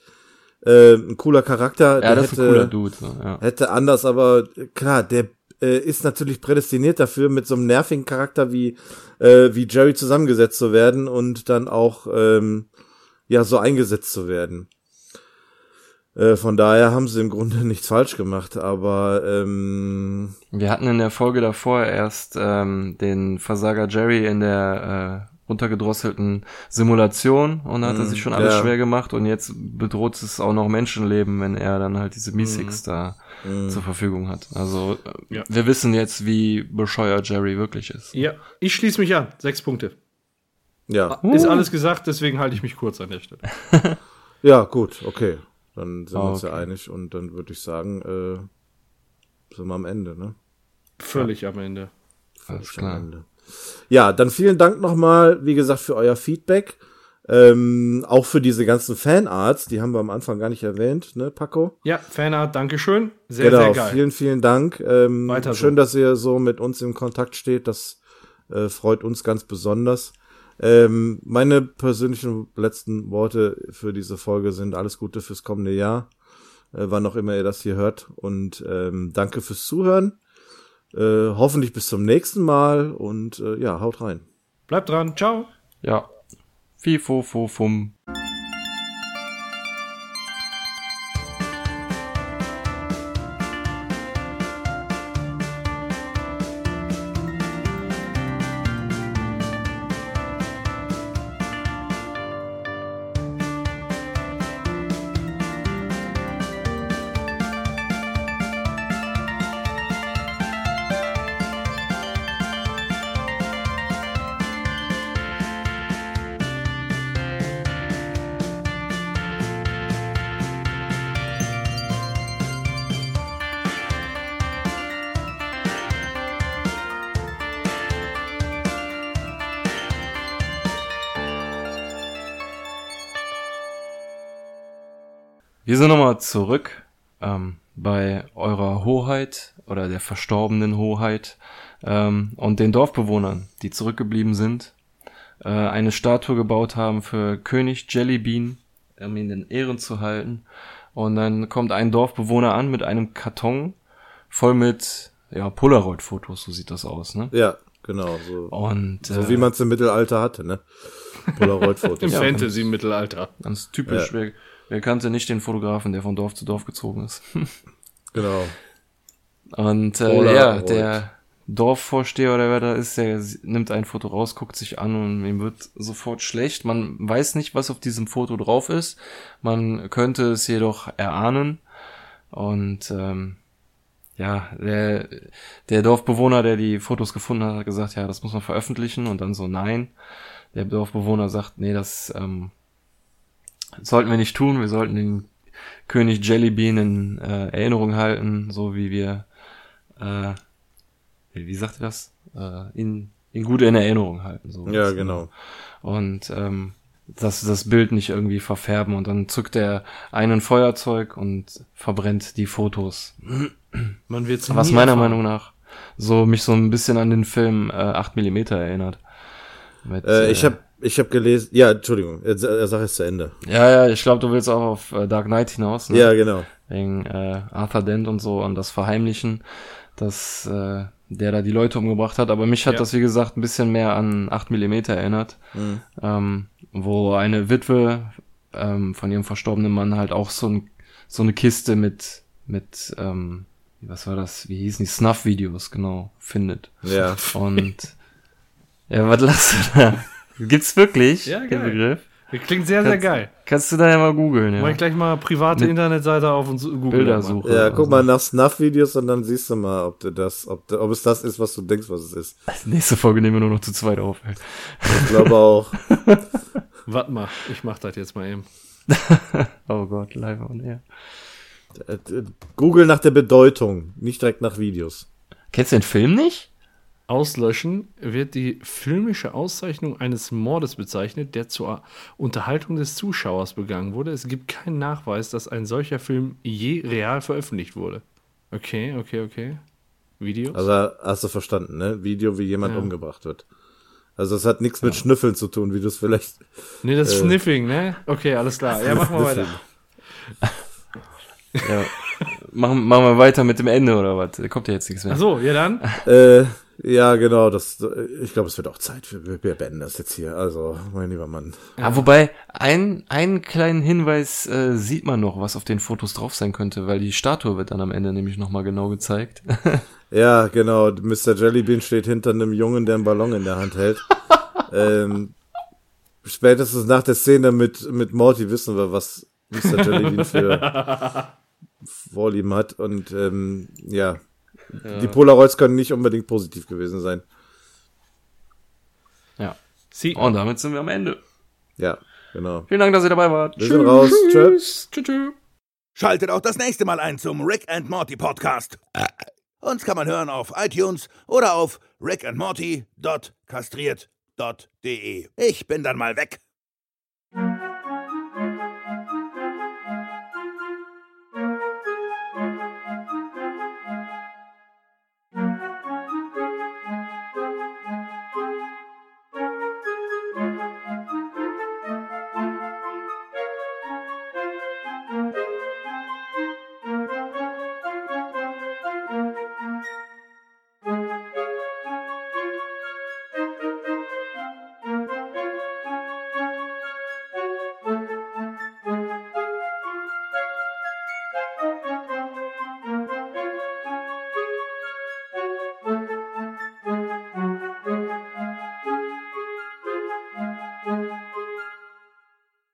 äh, ein cooler Charakter. Ja, der das ist hätte, ein cooler Dude. So, ja. Hätte anders, aber klar, der äh, ist natürlich prädestiniert dafür, mit so einem nervigen Charakter wie, äh, wie Jerry zusammengesetzt zu werden und dann auch ähm, ja, so eingesetzt zu werden. Äh, von daher haben sie im Grunde nichts falsch gemacht, aber ähm, wir hatten in der Folge davor erst ähm, den Versager Jerry in der äh, runtergedrosselten Simulation und da hat er sich schon alles ja. schwer gemacht und jetzt bedroht es auch noch Menschenleben, wenn er dann halt diese Mythics da zur Verfügung hat. Also äh, Ja. wir wissen jetzt, wie bescheuert Jerry wirklich ist. Ja, ich schließe mich an. Sechs Punkte. ja. Ist alles gesagt, deswegen halte ich mich kurz an der Stelle. Ja, gut, okay. Dann sind wir Ah, uns ja einig und dann würde ich sagen, äh, sind wir am Ende, ne? Völlig am Ende. Alles Völlig am klar. Ende. Ja, dann vielen Dank nochmal, wie gesagt, für euer Feedback. Ähm, auch für diese ganzen Fanarts, die haben wir am Anfang gar nicht erwähnt, ne, Paco? Ja, Fanart, Dankeschön. Sehr, genau, sehr geil. vielen, vielen Dank. Ähm, Weiter so. schön, dass ihr so mit uns im Kontakt steht. Das äh, freut uns ganz besonders. Ähm, meine persönlichen letzten Worte für diese Folge sind alles Gute fürs kommende Jahr, äh, wann auch immer ihr das hier hört. Und ähm, danke fürs Zuhören. Äh, hoffentlich bis zum nächsten Mal und äh, ja, haut rein. Bleibt dran. Ciao. Ja. Fifo, fo, fum. Wir sind nochmal zurück ähm, bei eurer Hoheit oder der verstorbenen Hoheit ähm, und den Dorfbewohnern, die zurückgeblieben sind, äh, eine Statue gebaut haben für König Jellybean, um ihn in Ehren zu halten. Und dann kommt ein Dorfbewohner an mit einem Karton voll mit ja, Polaroid-Fotos, so sieht das aus, ne? Ja, genau. So, Und so äh, wie man es im Mittelalter hatte, ne? Polaroid-Fotos. Im Ja, Fantasy-Mittelalter. ganz typisch, wer, wer kannte nicht den Fotografen, der von Dorf zu Dorf gezogen ist? genau. Und äh, ja, der Dorfvorsteher oder wer da ist, der nimmt ein Foto raus, guckt sich an und ihm wird sofort schlecht. Man weiß nicht, was auf diesem Foto drauf ist. Man könnte es jedoch erahnen. Und ähm, ja, der, der Dorfbewohner, der die Fotos gefunden hat, hat gesagt, ja, das muss man veröffentlichen. Und dann so, nein. Der Dorfbewohner sagt, nee, das ähm, sollten wir nicht tun. Wir sollten den König Jellybean in äh, Erinnerung halten, so wie wir äh, wie wie sagt er das? Äh, in, in gut in Erinnerung halten. So Ja, genau. Und ähm, dass das Bild nicht irgendwie verfärben und dann zückt er einen Feuerzeug und verbrennt die Fotos. Man wird Was meiner Meinung nach so mich so ein bisschen an den Film äh, 8 mm erinnert. Mit, Äh, ich habe ich hab gelesen, ja, Entschuldigung, er, er sag es zu Ende. Ja, ja, ich glaube, du willst auch auf äh, Dark Knight hinaus, ne? Ja, genau. wegen äh, Arthur Dent und so und das Verheimlichen, dass äh, der da die Leute umgebracht hat. Aber mich hat Ja. das, wie gesagt, ein bisschen mehr an 8 mm erinnert, Mhm. ähm, wo eine Witwe ähm, von ihrem verstorbenen Mann halt auch so, ein, so eine Kiste mit, mit ähm, was war das, wie hießen die, Snuff-Videos, genau, findet. Ja. Und ja, was lachst du da? Gibt's wirklich Ja, den geil. Begriff? Klingt sehr, sehr Kannst- geil. Kannst du da ja mal googeln, Mach ich ja. gleich mal private Mit Internetseite auf und Google. das mal. Bildersuche. Ja, also. guck mal nach Snuff-Videos und dann siehst du mal, ob du das, ob, ob es das ist, was du denkst, was es ist. Nächste Folge nehmen wir nur noch zu zweit auf. Ey. Ich glaube auch. Warte mal, ich mach das jetzt mal eben. Oh Gott, live on air. Äh, äh, Google nach der Bedeutung, nicht direkt nach Videos. Kennst du den Film nicht? Auslöschen wird die filmische Auszeichnung eines Mordes bezeichnet, der zur Unterhaltung des Zuschauers begangen wurde. Es gibt keinen Nachweis, dass ein solcher Film je real veröffentlicht wurde. Okay, okay, okay. Videos? Also hast du verstanden, ne? Video, wie jemand Ja. umgebracht wird. Also es hat nichts mit Schnüffeln zu tun, wie du es vielleicht. nee, das äh, Sniffing, ne? Okay, alles klar. Ja, machen wir weiter. Ja. Machen, machen wir weiter mit dem Ende oder was? Da kommt ja jetzt nichts mehr. Ach so, ja dann. Äh, ja, genau, das, ich glaube, es wird auch Zeit. Wir, wir beenden das jetzt hier. Also, mein lieber Mann. Ah, wobei, ein, einen kleinen Hinweis äh, sieht man noch, was auf den Fotos drauf sein könnte, weil die Statue wird dann am Ende nämlich nochmal genau gezeigt. Ja, genau. Mr. Jellybean steht hinter einem Jungen, der einen Ballon in der Hand hält. ähm, spätestens nach der Szene mit, mit Morty wissen wir, was Mr. Jellybean für Vorlieben hat. Und ähm, ja, ja, die Polaroids können nicht unbedingt positiv gewesen sein. Ja. Sie. Und damit sind wir am Ende. Ja, genau. Vielen Dank, dass ihr dabei wart. Wir sind raus. Tschüss. Tschüss. Tschüss. Schaltet auch das nächste Mal ein zum Rick and Morty Podcast. Uns kann man hören auf iTunes oder auf rickandmorty.kastriert.de. Ich bin dann mal weg.